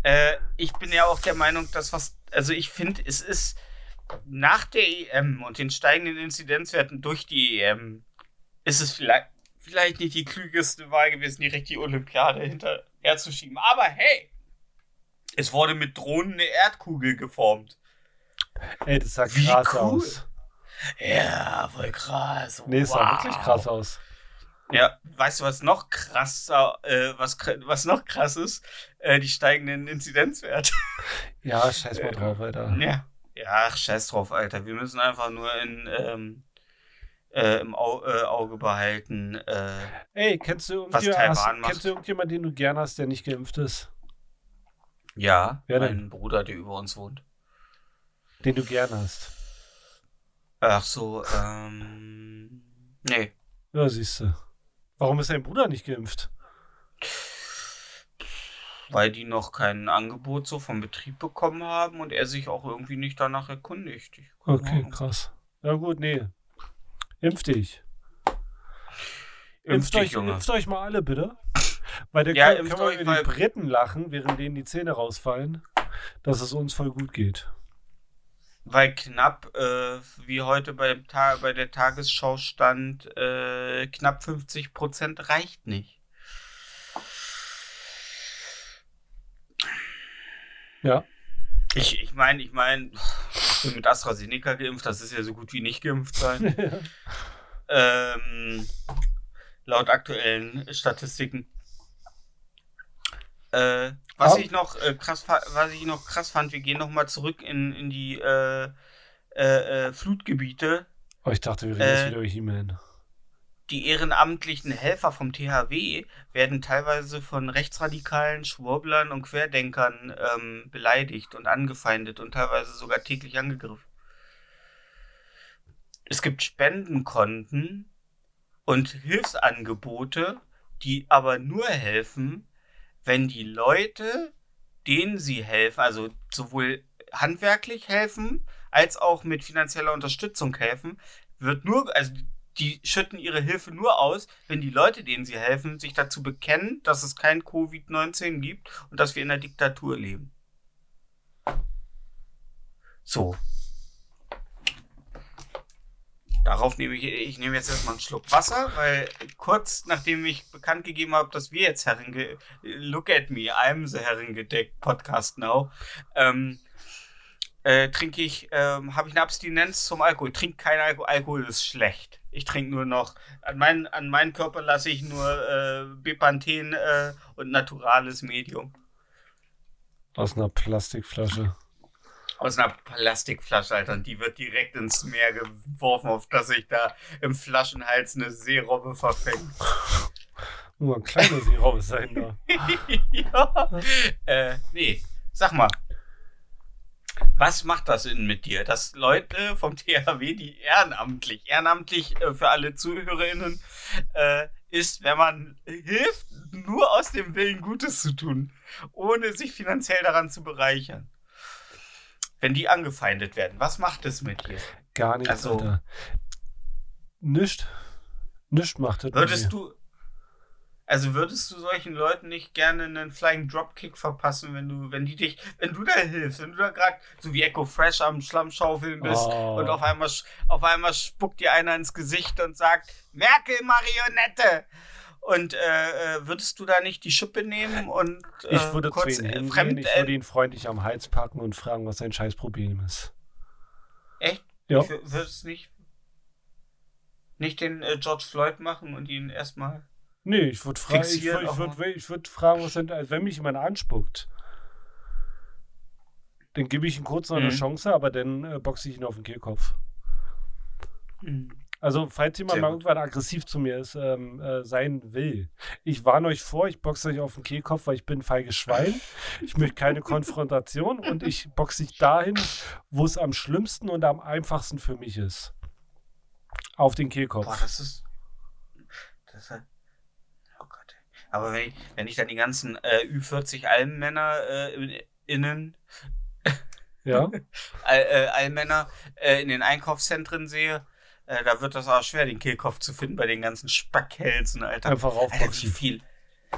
Äh, ich bin ja auch der Meinung, dass was, also ich finde, es ist nach der EM und den steigenden Inzidenzwerten durch die EM, ist es vielleicht, vielleicht nicht die klügeste Wahl gewesen, direkt die Olympiade hinterher zu schieben. Aber hey, es wurde mit Drohnen eine Erdkugel geformt. Ey, das sah wie krass cool. aus. Ja, voll krass. Nee, es sah Wow. wirklich krass aus. Ja, weißt du, was noch krasser, äh, was, was noch krass ist? Äh, die steigenden Inzidenzwerte. Ja, scheiß mal drauf, Alter. Ja. Ja, ach, scheiß drauf, Alter. Wir müssen einfach nur in, ähm, äh, im Au äh, Auge behalten. Äh, Ey, kennst du, Was Taiwan macht. kennst du irgendjemanden, den du gern hast, der nicht geimpft ist? ja, Wer mein denn? Bruder, der über uns wohnt. Den du gern hast? Ach so, ähm. Nee. Ja, siehst du. Warum ist dein Bruder nicht geimpft? Weil die noch kein Angebot so vom Betrieb bekommen haben und er sich auch irgendwie nicht danach erkundigt. Okay, Ahnung. krass. Ja gut, nee. Impf dich. Impf dich, euch, Junge. impft euch mal alle, bitte. [laughs] Weil dann Ja, können, können wir euch, über die Briten lachen, während denen die Zähne rausfallen, dass es uns voll gut geht. Weil knapp, äh, wie heute bei, bei der Tagesschau stand, äh, knapp 50% reicht nicht. Ja. Ich ich meine, ich meine, ich bin mit AstraZeneca geimpft, das ist ja so gut wie nicht geimpft sein. [laughs] ähm, laut aktuellen Statistiken. Äh, was ich noch äh, krass was ich noch krass fand, wir gehen noch mal zurück in, in die äh, äh, äh, Flutgebiete. oh, ich dachte, wir reden Äh, jetzt wieder über He-Man. Die ehrenamtlichen Helfer vom THW werden teilweise von Rechtsradikalen, Schwurblern und Querdenkern ähm, beleidigt und angefeindet und teilweise sogar täglich angegriffen. Es gibt Spendenkonten und Hilfsangebote, die aber nur helfen, wenn die Leute, denen sie helfen, also sowohl handwerklich helfen, als auch mit finanzieller Unterstützung helfen, wird nur, also die schütten ihre Hilfe nur aus, wenn die Leute, denen sie helfen, sich dazu bekennen, dass es kein Covid-19 gibt und dass wir in einer Diktatur leben. So. Darauf nehme ich, ich nehme jetzt erstmal einen Schluck Wasser, weil kurz nachdem ich bekannt gegeben habe, dass wir jetzt Herringe, look at me, I'm the Herringedeck Podcast now, ähm, äh, trinke ich, ähm, habe ich eine Abstinenz zum Alkohol. Ich trinke kein Alkohol. Alkohol ist schlecht. Ich trinke nur noch, an, mein, an meinen Körper lasse ich nur äh, Bepanthen äh, und naturales Medium. Aus einer Plastikflasche. Aus einer Plastikflasche, Alter. Und die wird direkt ins Meer geworfen, auf dass sich da im Flaschenhals eine Seerobbe verfängt. Nur ein kleiner Seeraum sein da. ja. Äh, nee. Sag mal. Was macht das denn mit dir, dass Leute vom THW, die ehrenamtlich, ehrenamtlich äh, für alle ZuhörerInnen, äh, ist, wenn man hilft, nur aus dem Willen Gutes zu tun, ohne sich finanziell daran zu bereichern. Wenn die angefeindet werden, was macht es mit dir? Gar nichts, Also- Alter. Nischt. Nischt macht das. mit Würdest du, also würdest du solchen Leuten nicht gerne einen Flying Dropkick verpassen, wenn du, wenn die dich, wenn du da hilfst, wenn du da gerade so wie Echo Fresh am Schlammschaufeln bist Oh. und auf einmal, auf einmal spuckt dir einer ins Gesicht und sagt, Merkel Marionette! Und äh, äh, würdest du da nicht die Schippe nehmen und äh, Ich würde kurz äh, fremd, ich äh, würde ihn freundlich am Hals packen und fragen, was sein Scheißproblem ist. echt? Ja. Ich würdest nicht. nicht den äh, George Floyd machen und ihn erstmal. Nee, ich würde fragen, ich ich würd, ich würd fragen, was denn, also wenn mich jemand anspuckt, dann gebe ich ihm kurz noch eine Mhm. Chance, aber dann äh, boxe ich ihn auf den Kehlkopf. Hm. Also, falls jemand Sehr mal gut. irgendwann aggressiv zu mir ist, ähm, äh, sein will, ich warne euch vor, ich boxe euch auf den Kehlkopf, weil ich bin ein feiges Schwein. Ich möchte keine Konfrontation [laughs] und ich boxe dich dahin, wo es am schlimmsten und am einfachsten für mich ist. Auf den Kehlkopf. Boah, das ist. Das ist. Aber wenn ich, wenn ich dann die ganzen äh, Ü40 Almmänner äh, in- innen, Ja? [laughs] All, äh, Allmänner äh, in den Einkaufszentren sehe, äh, da wird das auch schwer, den Kehlkopf zu finden bei den ganzen Spackhälsen, Alter. Einfach Alter, wie aufboxen. viel,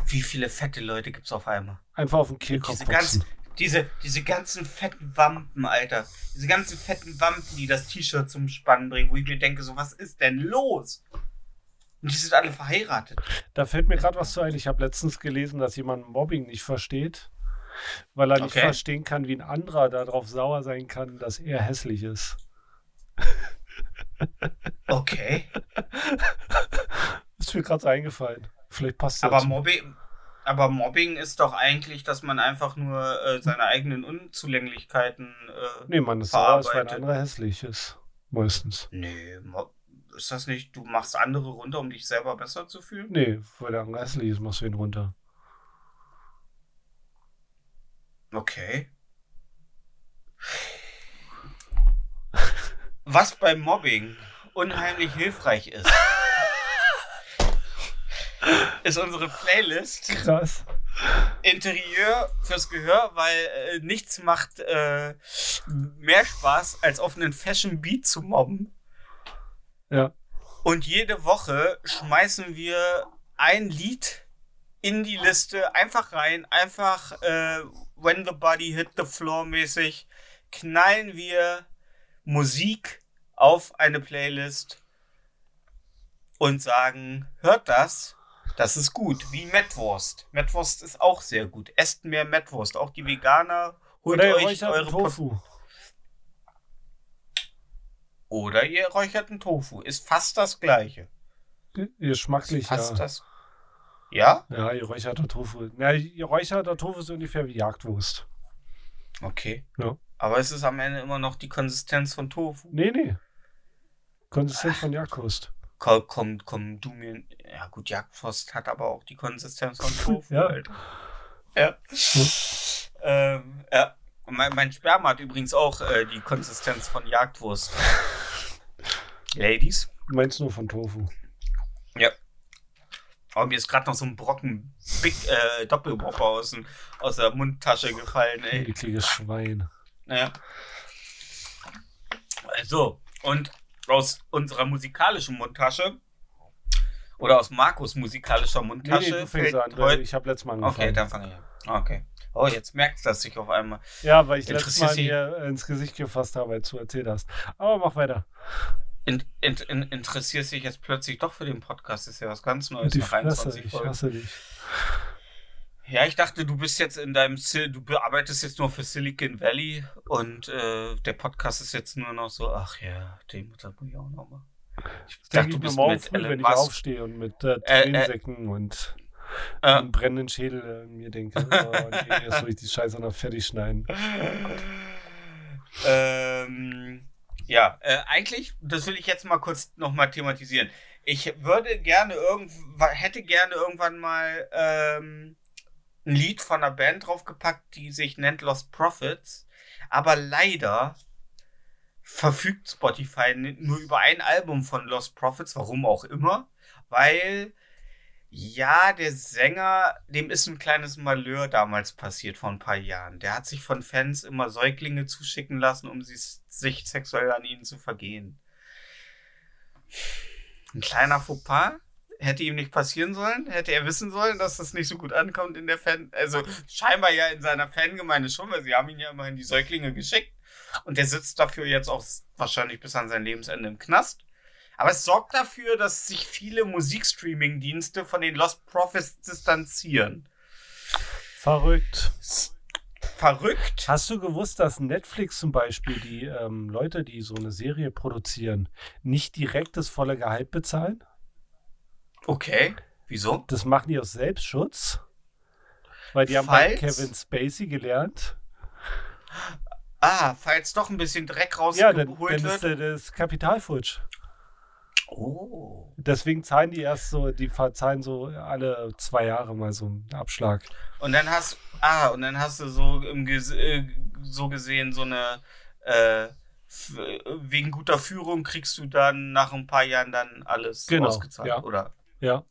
wie viele fette Leute gibt's auf einmal? Einfach auf den Kehlkopf Diese ganzen, diese, diese ganzen fetten Wampen, Alter. Diese ganzen fetten Wampen, die das T-Shirt zum Spannen bringen, wo ich mir denke, so, was ist denn los? Und die sind alle verheiratet. Da fällt mir gerade was zu ein. Ich habe letztens gelesen, dass jemand Mobbing nicht versteht, weil er nicht Okay. verstehen kann, wie ein anderer darauf sauer sein kann, dass er hässlich ist. Okay. Ist mir gerade so eingefallen. Vielleicht passt das. Aber Mobbing, aber Mobbing ist doch eigentlich, dass man einfach nur äh, seine eigenen Unzulänglichkeiten. Äh, nee, man ist sauer, weil ein anderer hässlich ist. Meistens. nee, Mo ist das nicht, du machst andere runter, um dich selber besser zu fühlen? Nee, weil der andere hässlich ist, machst du ihn runter. Okay. Was beim Mobbing unheimlich hilfreich ist, [laughs] ist unsere Playlist Krass. Interieur fürs Gehör, weil äh, nichts macht äh, mehr Spaß, als auf einen Fashion Beat zu mobben. Ja. Und jede Woche schmeißen wir ein Lied in die Liste einfach rein, einfach äh, When the Body Hit the Floor mäßig, knallen wir Musik auf eine Playlist und sagen, hört das, das ist gut, wie Mettwurst. Mettwurst ist auch sehr gut. Esst mehr Mettwurst, auch die Veganer, holt Oder euch eure Pot- Tofu. Oder ihr räucherten Tofu. Ist fast das gleiche. Geschmacklich, Fast ja. das. Ja? Ja, ihr räucherter Tofu. Ja, ihr räucherter Tofu ist ungefähr wie Jagdwurst. Okay. Ja. Aber es ist am Ende immer noch die Konsistenz von Tofu. Nee, nee. Konsistenz von Jagdwurst. Komm, komm, komm, du mir. Ja, gut, Jagdwurst hat aber auch die Konsistenz von [laughs] Tofu, Ja. Alter. Ja. ähm, ja. Und Mein, mein Sperma hat übrigens auch äh, die Konsistenz von Jagdwurst. [laughs] Ladies. Du meinst nur von Tofu. Ja. Aber mir ist gerade noch so ein Brocken Big äh, Doppelbopper aus, dem- aus der Mundtasche gefallen, ey. Ekliges Schwein. Ja. So, und aus unserer musikalischen Mundtasche oder aus Markus musikalischer Nee, Mundtasche nee, fängst fällt an. heute. Ich habe letztes Mal angefangen. Okay, dann fange ich an. Okay. Oh, jetzt merkt das sich auf einmal. Ja, weil ich letztes Mal dir ins Gesicht gefasst habe, als du erzählt hast. Aber mach weiter. In, in, in, interessierst dich jetzt plötzlich doch für den Podcast? Ist ja was ganz Neues Die Fresse, 21 ich hasse dich. Ja, ich dachte, du bist jetzt in deinem Sil du arbeitest jetzt nur für Silicon Valley und äh, der Podcast ist jetzt nur noch so, ach ja, den muss ich auch noch mal. Ich dachte, du bist morgen mit früh, Elon wenn ich Musk. aufstehe und mit äh, Äh, äh. Tränensäcken und Äh, brennenden Schädel äh, mir denke, oh nee, [laughs] jetzt soll ich die Scheiße noch fertig schneiden. ähm, ja, äh, eigentlich, das will ich jetzt mal kurz nochmal thematisieren. Ich würde gerne irgendwann, hätte gerne irgendwann mal ähm, ein Lied von einer Band draufgepackt, die sich nennt Lost Prophets. Aber leider verfügt Spotify nur über ein Album von Lost Prophets, warum auch immer, weil ja, der Sänger, dem ist ein kleines Malheur damals passiert vor ein paar Jahren. Der hat sich von Fans immer Säuglinge zuschicken lassen, um sie, sich sexuell an ihnen zu vergehen. Ein kleiner Fauxpas hätte ihm nicht passieren sollen, hätte er wissen sollen, dass das nicht so gut ankommt in der Fan, also scheinbar ja in seiner Fangemeinde schon, weil sie haben ihn ja immerhin die Säuglinge geschickt und der sitzt dafür jetzt auch wahrscheinlich bis an sein Lebensende im Knast. Aber es sorgt dafür, dass sich viele Musikstreaming-Dienste von den Lost Prophets distanzieren. Verrückt. verrückt. Hast du gewusst, dass Netflix zum Beispiel die ähm, Leute, die so eine Serie produzieren, nicht direkt das volle Gehalt bezahlen? Okay. Wieso? Das machen die aus Selbstschutz. Weil die haben bei Falls- Kevin Spacey gelernt. Ah, falls doch ein bisschen Dreck Ja, dann, rausgeholt dann ist wird. der- das Kapital futsch. Oh. Deswegen zahlen die erst so, die verzahlen so alle zwei Jahre mal so einen Abschlag. Und dann hast ah und dann hast du so im äh, so gesehen so eine äh, wegen guter Führung kriegst du dann nach ein paar Jahren dann alles Genau, ausgezahlt ja. oder Ja.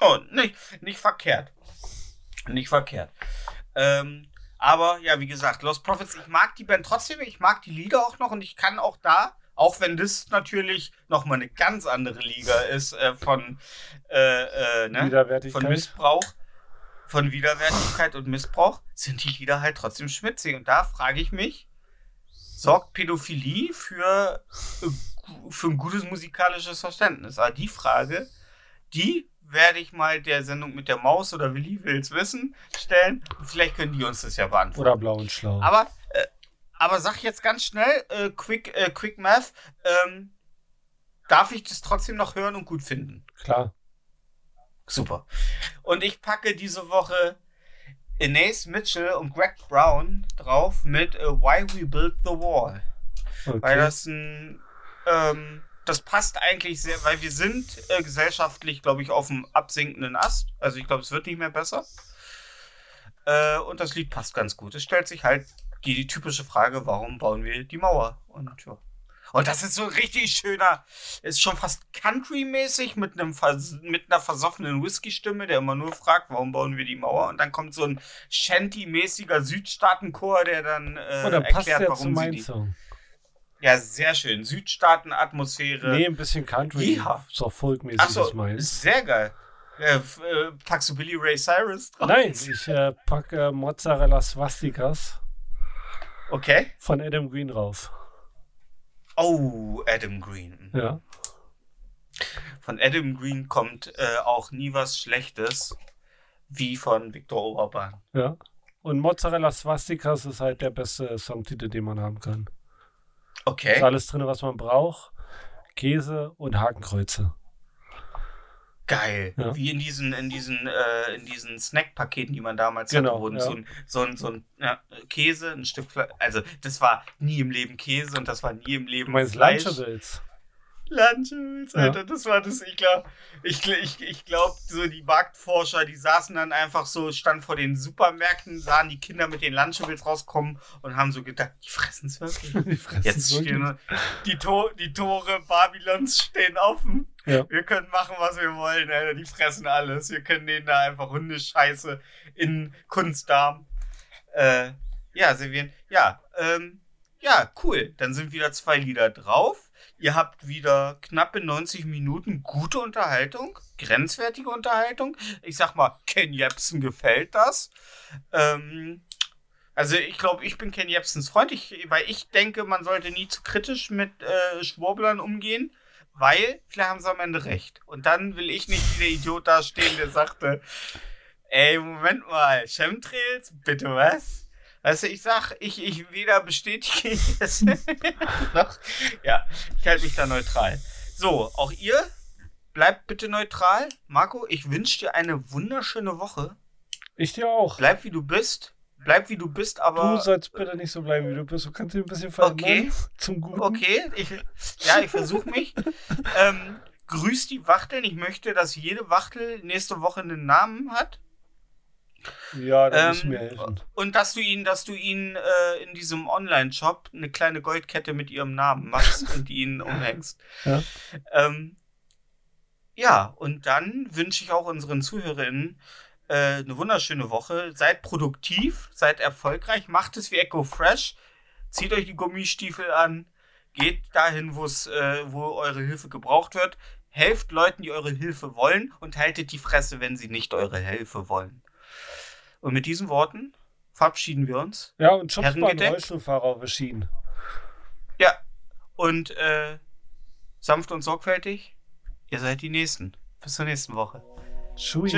oh nicht nicht verkehrt nicht verkehrt ähm, aber ja wie gesagt Lost Prophets ich mag die Band trotzdem ich mag die Lieder auch noch und ich kann auch da auch wenn das natürlich noch mal eine ganz andere Liga ist äh, von äh, äh, ne? Von Missbrauch, von Widerwärtigkeit und Missbrauch, sind die Lieder halt trotzdem schmutzig. Und da frage ich mich, sorgt Pädophilie für, äh, für ein gutes musikalisches Verständnis? Aber die Frage, die werde ich mal der Sendung mit der Maus oder Willi will's wissen stellen. Vielleicht können die uns das ja beantworten. Oder blau und schlau. Aber, aber sag jetzt ganz schnell, äh, Quick, äh, Quick Math, ähm, darf ich das trotzdem noch hören und gut finden? Klar. Super. Und ich packe diese Woche Inez Mitchell und Greg Brown drauf mit äh, Why We Built the Wall. Okay. Weil das ein, ähm, das passt eigentlich sehr, weil wir sind äh, gesellschaftlich, glaube ich, auf dem absinkenden Ast. Also ich glaube, es wird nicht mehr besser. Äh, und das Lied passt ganz gut. Es stellt sich halt die, die typische Frage, warum bauen wir die Mauer? Und ja. Und das ist so ein richtig schöner, ist schon fast Country-mäßig mit, einem mit einer versoffenen Whisky-Stimme, der immer nur fragt, warum bauen wir die Mauer? Und dann kommt so ein Shanty-mäßiger Südstaatenchor, der dann, äh, oh, passt erklärt, zu warum sie die. Song. Ja, sehr schön. Südstaaten-Atmosphäre. Nee, ein bisschen Country. Ja. So folkmäßig ist meins. sehr geil. Äh, äh, packst du Billy Ray Cyrus drauf? Nein, ich äh, packe Mozzarella Swastikas Okay. von Adam Green drauf. Oh, Adam Green. Ja. Von Adam Green kommt äh, auch nie was Schlechtes, wie von Viktor Orban. Ja. Und Mozzarella Swastikas ist halt der beste Songtitel, den man haben kann. Ist Okay. alles drin, was man braucht. Käse und Hakenkreuze. Geil. Ja. Wie in diesen, in diesen, äh, in diesen Snack-Paketen, die man damals Genau, hatte, wurden ja. so ein, so ein, so ein ja, Käse, ein Stück Fleisch. Also, das war nie im Leben Käse und das war nie im Leben Du meinst Fleisch. Lunchables? Ja. Alter, das war das, ich glaube, ich, ich, ich glaube, so die Marktforscher, die saßen dann einfach so, standen vor den Supermärkten, sahen die Kinder mit den Lunchables rauskommen und haben so gedacht, die fressen es wirklich. [laughs] Die fressen Jetzt wirklich. stehen die, Tor, die Tore Babylons stehen offen. Ja. Wir können machen, was wir wollen, Alter. Die fressen alles. Wir können denen da einfach Hundescheiße in Kunstdarm äh, ja, servieren. Ja, ähm, ja, cool. Dann sind wieder zwei Lieder drauf. Ihr habt wieder knappe 90 Minuten gute Unterhaltung, grenzwertige Unterhaltung. Ich sag mal, Ken Jebsen gefällt das. Ähm, also ich glaube, ich bin Ken Jebsens Freund, ich, weil ich denke, man sollte nie zu kritisch mit äh, Schwurblern umgehen, weil vielleicht haben sie am Ende recht. Und dann will ich nicht wie der Idiot da stehen, der sagte, ey, Moment mal, Chemtrails, bitte was? Du, ich sag, ich, ich weder bestätige [laughs] ich es noch. Ja, ich halte mich da neutral. So, auch ihr bleibt bitte neutral. Marco, ich wünsche dir eine wunderschöne Woche. Ich dir auch. Bleib wie du bist. Bleib wie du bist, aber. Du sollst bitte nicht so bleiben, wie du bist. Du kannst dich ein bisschen verändern. Okay. Zum Guten. Okay, ich, ja, ich versuche mich. ähm, grüß die Wachteln. Ich möchte, dass jede Wachtel nächste Woche einen Namen hat. Ja, da Ähm, mir helfen. Und dass du ihn, dass du ihn äh, in diesem Online-Shop eine kleine Goldkette mit ihrem Namen machst [laughs] und ihn umhängst. Ja. Ähm, ja, und dann wünsche ich auch unseren ZuhörerInnen äh, eine wunderschöne Woche. Seid produktiv, seid erfolgreich, macht es wie Echo Fresh, zieht euch die Gummistiefel an, geht dahin, wo es, äh, wo eure Hilfe gebraucht wird, helft Leuten, die eure Hilfe wollen und haltet die Fresse, wenn sie nicht eure Hilfe wollen. Und mit diesen Worten verabschieden wir uns. Ja, und schubst mal einen? Rollstuhlfahrer auf die Schienen. Ja, und äh, sanft und sorgfältig, ihr seid die Nächsten. Bis zur nächsten Woche. Tschui.